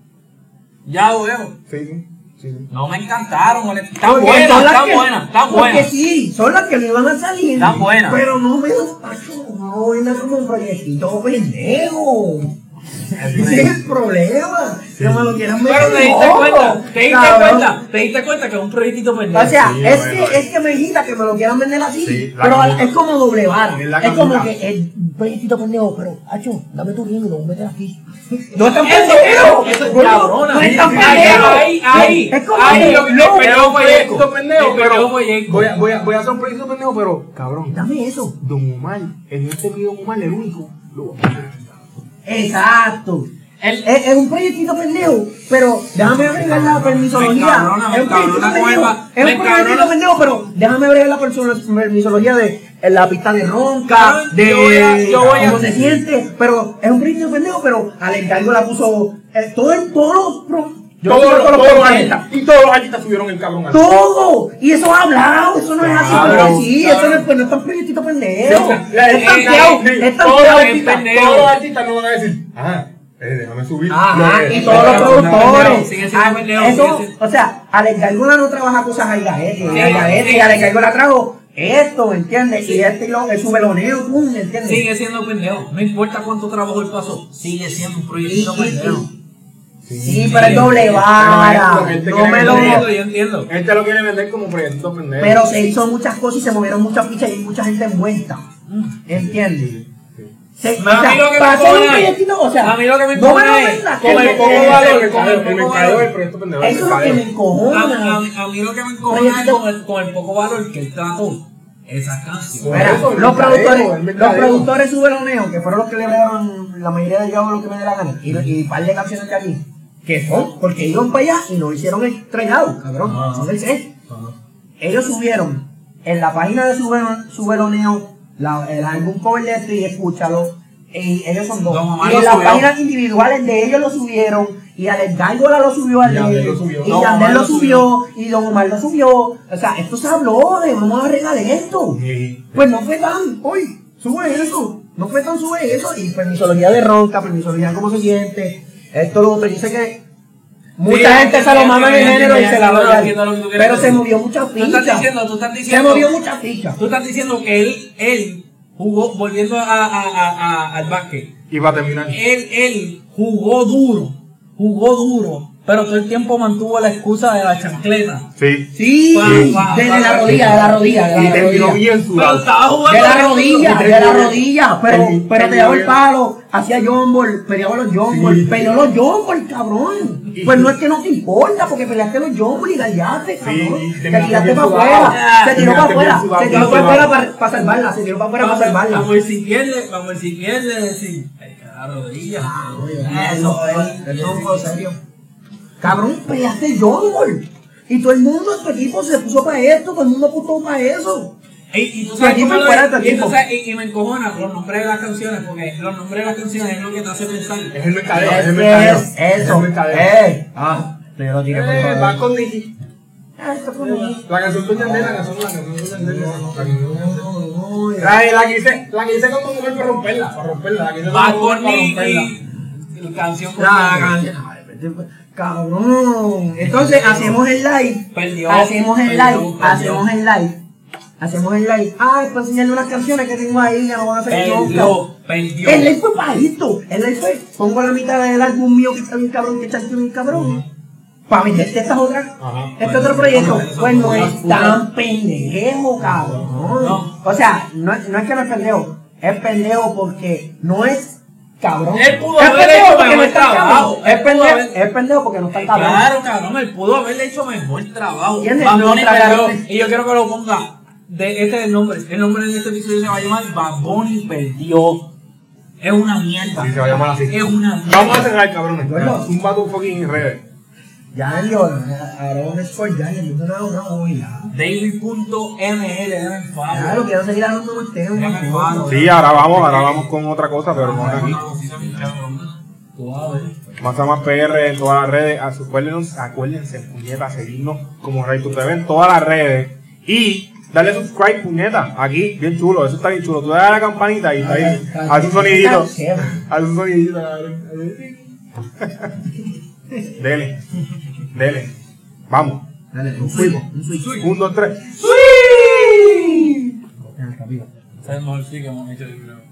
Ya lo veo. Sí, sí. sí, sí. No me encantaron. Están Porque buenas, las están buenas, están Porque buenas. sí, son las que no iban a salir. Están buenas. Pero no me macho, no venga como un proyectito pendejo. Ese es el problema. Que me lo quieran meter Pero te diste cuenta, te diste cabrón. cuenta, te diste cuenta que es un proyectito pendejo. O sea, Sí, es, bueno, que, es que me dijiste que me lo quieran vender así. Sí, pero camisa. es como doble vara. Es como que el proyectito pendejo, pero, hacho, dame tu ring y lo voy a meter aquí. No es tan Eso- pendejo. eso es cabrona. No es tan pendejo. ahí, ahí, Es como ahí, que, lo Pero fue proyecto pendejo, pero pendejo voy a, voy, a, voy a hacer un proyecto pendejo, pero cabrón. Dame eso. Don Omar, en este video Don Omar, el único, lo voy a poner. Exacto. El- Es, es un proyectito pendejo, pero déjame agregar la permisología. Me encabrona, me es un proyectito encabrona, es un proyectito pendejo, pero déjame agregar la permisología de en la pista de ronca, de yo voy a- yo voy a- cómo se siente, pero es un proyecto pendejo, pero al encargo la puso eh, todo el, todos los yo Todos los, todos los artistas, y todos los artistas subieron el cabrón al Todo, y eso ha hablado, eso no es así, Cabrón, pero sí, eso no es, pues, no es tan proyectito pendejo. Sí, es tan eh, sí, es tan todos los artistas- no van a decir, ah, eh, déjame subir. Ajá, y todos los productores. siendo Ah, pendejo, eso, o sea, Alex Gargola no trabaja cosas ahí gaete, Sí, ahí gaete, sí. y Alex Gargola trajo esto, ¿entiendes? Y este lo, el subeloneo, pum, ¿entiendes? Sigue siendo pendejo. No importa cuánto trabajo él pasó, sigue siendo un proyecto pendejo. Sí, pero es doble vara. Este No me lo. entiendo, yo entiendo. Él te lo quiere vender como proyecto pendejo. Pero se hizo muchas cosas y se movieron muchas fichas y hay mucha gente envuelta. ¿Entiendes? Se, A mí lo que me o sea, a mí lo que me no me encojona lo es como que el poco que- valor, con el poco valor. pendejo. Eso es lo que me encojona. a mí- lo que me encojona es con el, con el poco valor que él trató esa canción. Mira, eso, los productores, los productores que fueron los que le dieron la mayoría de yo lo que me dé la gana, y, y un par de canciones de aquí, que son, porque iban para allá y no hicieron el trailado, cabrón, Ajá. son el set. Ellos subieron en la página de Subeloneo la- el álbum cover de este y escúchalo. Y ellos son dos. Y en las páginas individuales de ellos lo subieron. Y Alex Gárgola lo subió al de ellos. Y Yandel lo subió. Y Don Omar lo subió. O sea, esto se habló de vamos a arreglar esto. Sí. Pues no fue tan, hoy, sube eso. No fue tan sube eso. Y permisología de ronca, permisología cómo se siente. Esto lo otro. Dice que mucha Sí, gente se lo mama en el género y se la va a Pero se movió mucha Tú estás ficha. diciendo, tú estás Se diciendo. movió mucha ficha. Tú estás diciendo que él, él jugó, volviendo a, a, a, a- al básquet, Y va a terminar. él, él jugó duro, jugó duro, pero todo el tiempo mantuvo la excusa de la chancleta. Sí. Sí, de, la rodilla, de la rodilla, de Y la terminó rodilla. bien sudado. De la rodilla, de la rodilla, pero, Terminó- pero te terminó daba el palo, hacía John Ball, peleaba los John Ball, Sí. peleó los John Ball, cabrón. Pues no es que no te importa, porque peleaste los John Ball y gallaste, cabrón. y te tiraste para afuera, se tiró para afuera, se tiró para afuera para, para salvarla, se tiró para afuera para salvarla. vamos a ver si pierde, vamos a ver si pierde, decir, la rodilla. Eso es, eso es un serio. Cabrón, peleaste John Ball. Y todo el mundo, tu equipo se puso para esto, todo el mundo puso para eso. Y, y tú sabes aquí cómo lo- y, y- y me encojona los nombres de las canciones, porque los nombres de las canciones es lo que te hace pensar. Es el mercadeo, es Es el que mercadeo. es eso. Es el mercadeo. Eh, ah, te lo tiré por Eh, va con Nicky. Ah, esto fue muy- La canción con Yandel, la canción, la canción con Yandel. La canción con La, hice, la con Don Omar para romperla, para romperla. La con Omar para romperla. la canción con La canción. Cabrón. Entonces hacemos el live. Perdió, Hacemos el perdió, live. perdió. Hacemos el live. Hacemos el live. Ay, para enseñarle unas canciones que tengo ahí, ya no van a hacer nunca. Perdió. El live fue para esto. El live fue. Pongo la mitad del álbum mío que está bien cabrón, que está bien cabrón. Para venderte estas otras. Ajá. Este otro proyecto. Pues no es tan pendejo, cabrón. No. O sea, no, no es que no es pendejo. Es pendejo porque no es cabrón. Él pudo Es haber pendejo hecho porque no mejor está trabajo. Es pendejo, haber- es pendejo porque no está cabrón. Claro, cabrón, él pudo haberle hecho mejor trabajo. ¿Quién es Bad Bunny cara? y yo quiero que lo ponga. De, este es el nombre. El nombre de este episodio se va a llamar Bad Bunny perdió. Es una mierda. Sí, se va a llamar así. Es una mierda. Vamos a cerrar, cabrones. Zumba tu fucking redes. Ya, yo, ahora un score ya, yo no tengo una olla. David.ml, déjame en favor. Claro, quiero seguir hablando con ustedes. En. Sí, ahora vamos, ahora vamos con otra cosa, pero no es aquí. A. Más a más PR en todas las redes. Acuérdense, acuérdense, puñeta, seguirnos como Ray TV en todas las redes. Y darle subscribe, puñeta, aquí, bien chulo, eso está bien chulo. Tú le das a la campanita y está ahí. Haz un sonidito. Haz un sonidito. Dele, dele. Vamos. Dale, un switch, un dos, tres. Capito. Es el mejor sí que hemos hecho, yo creo.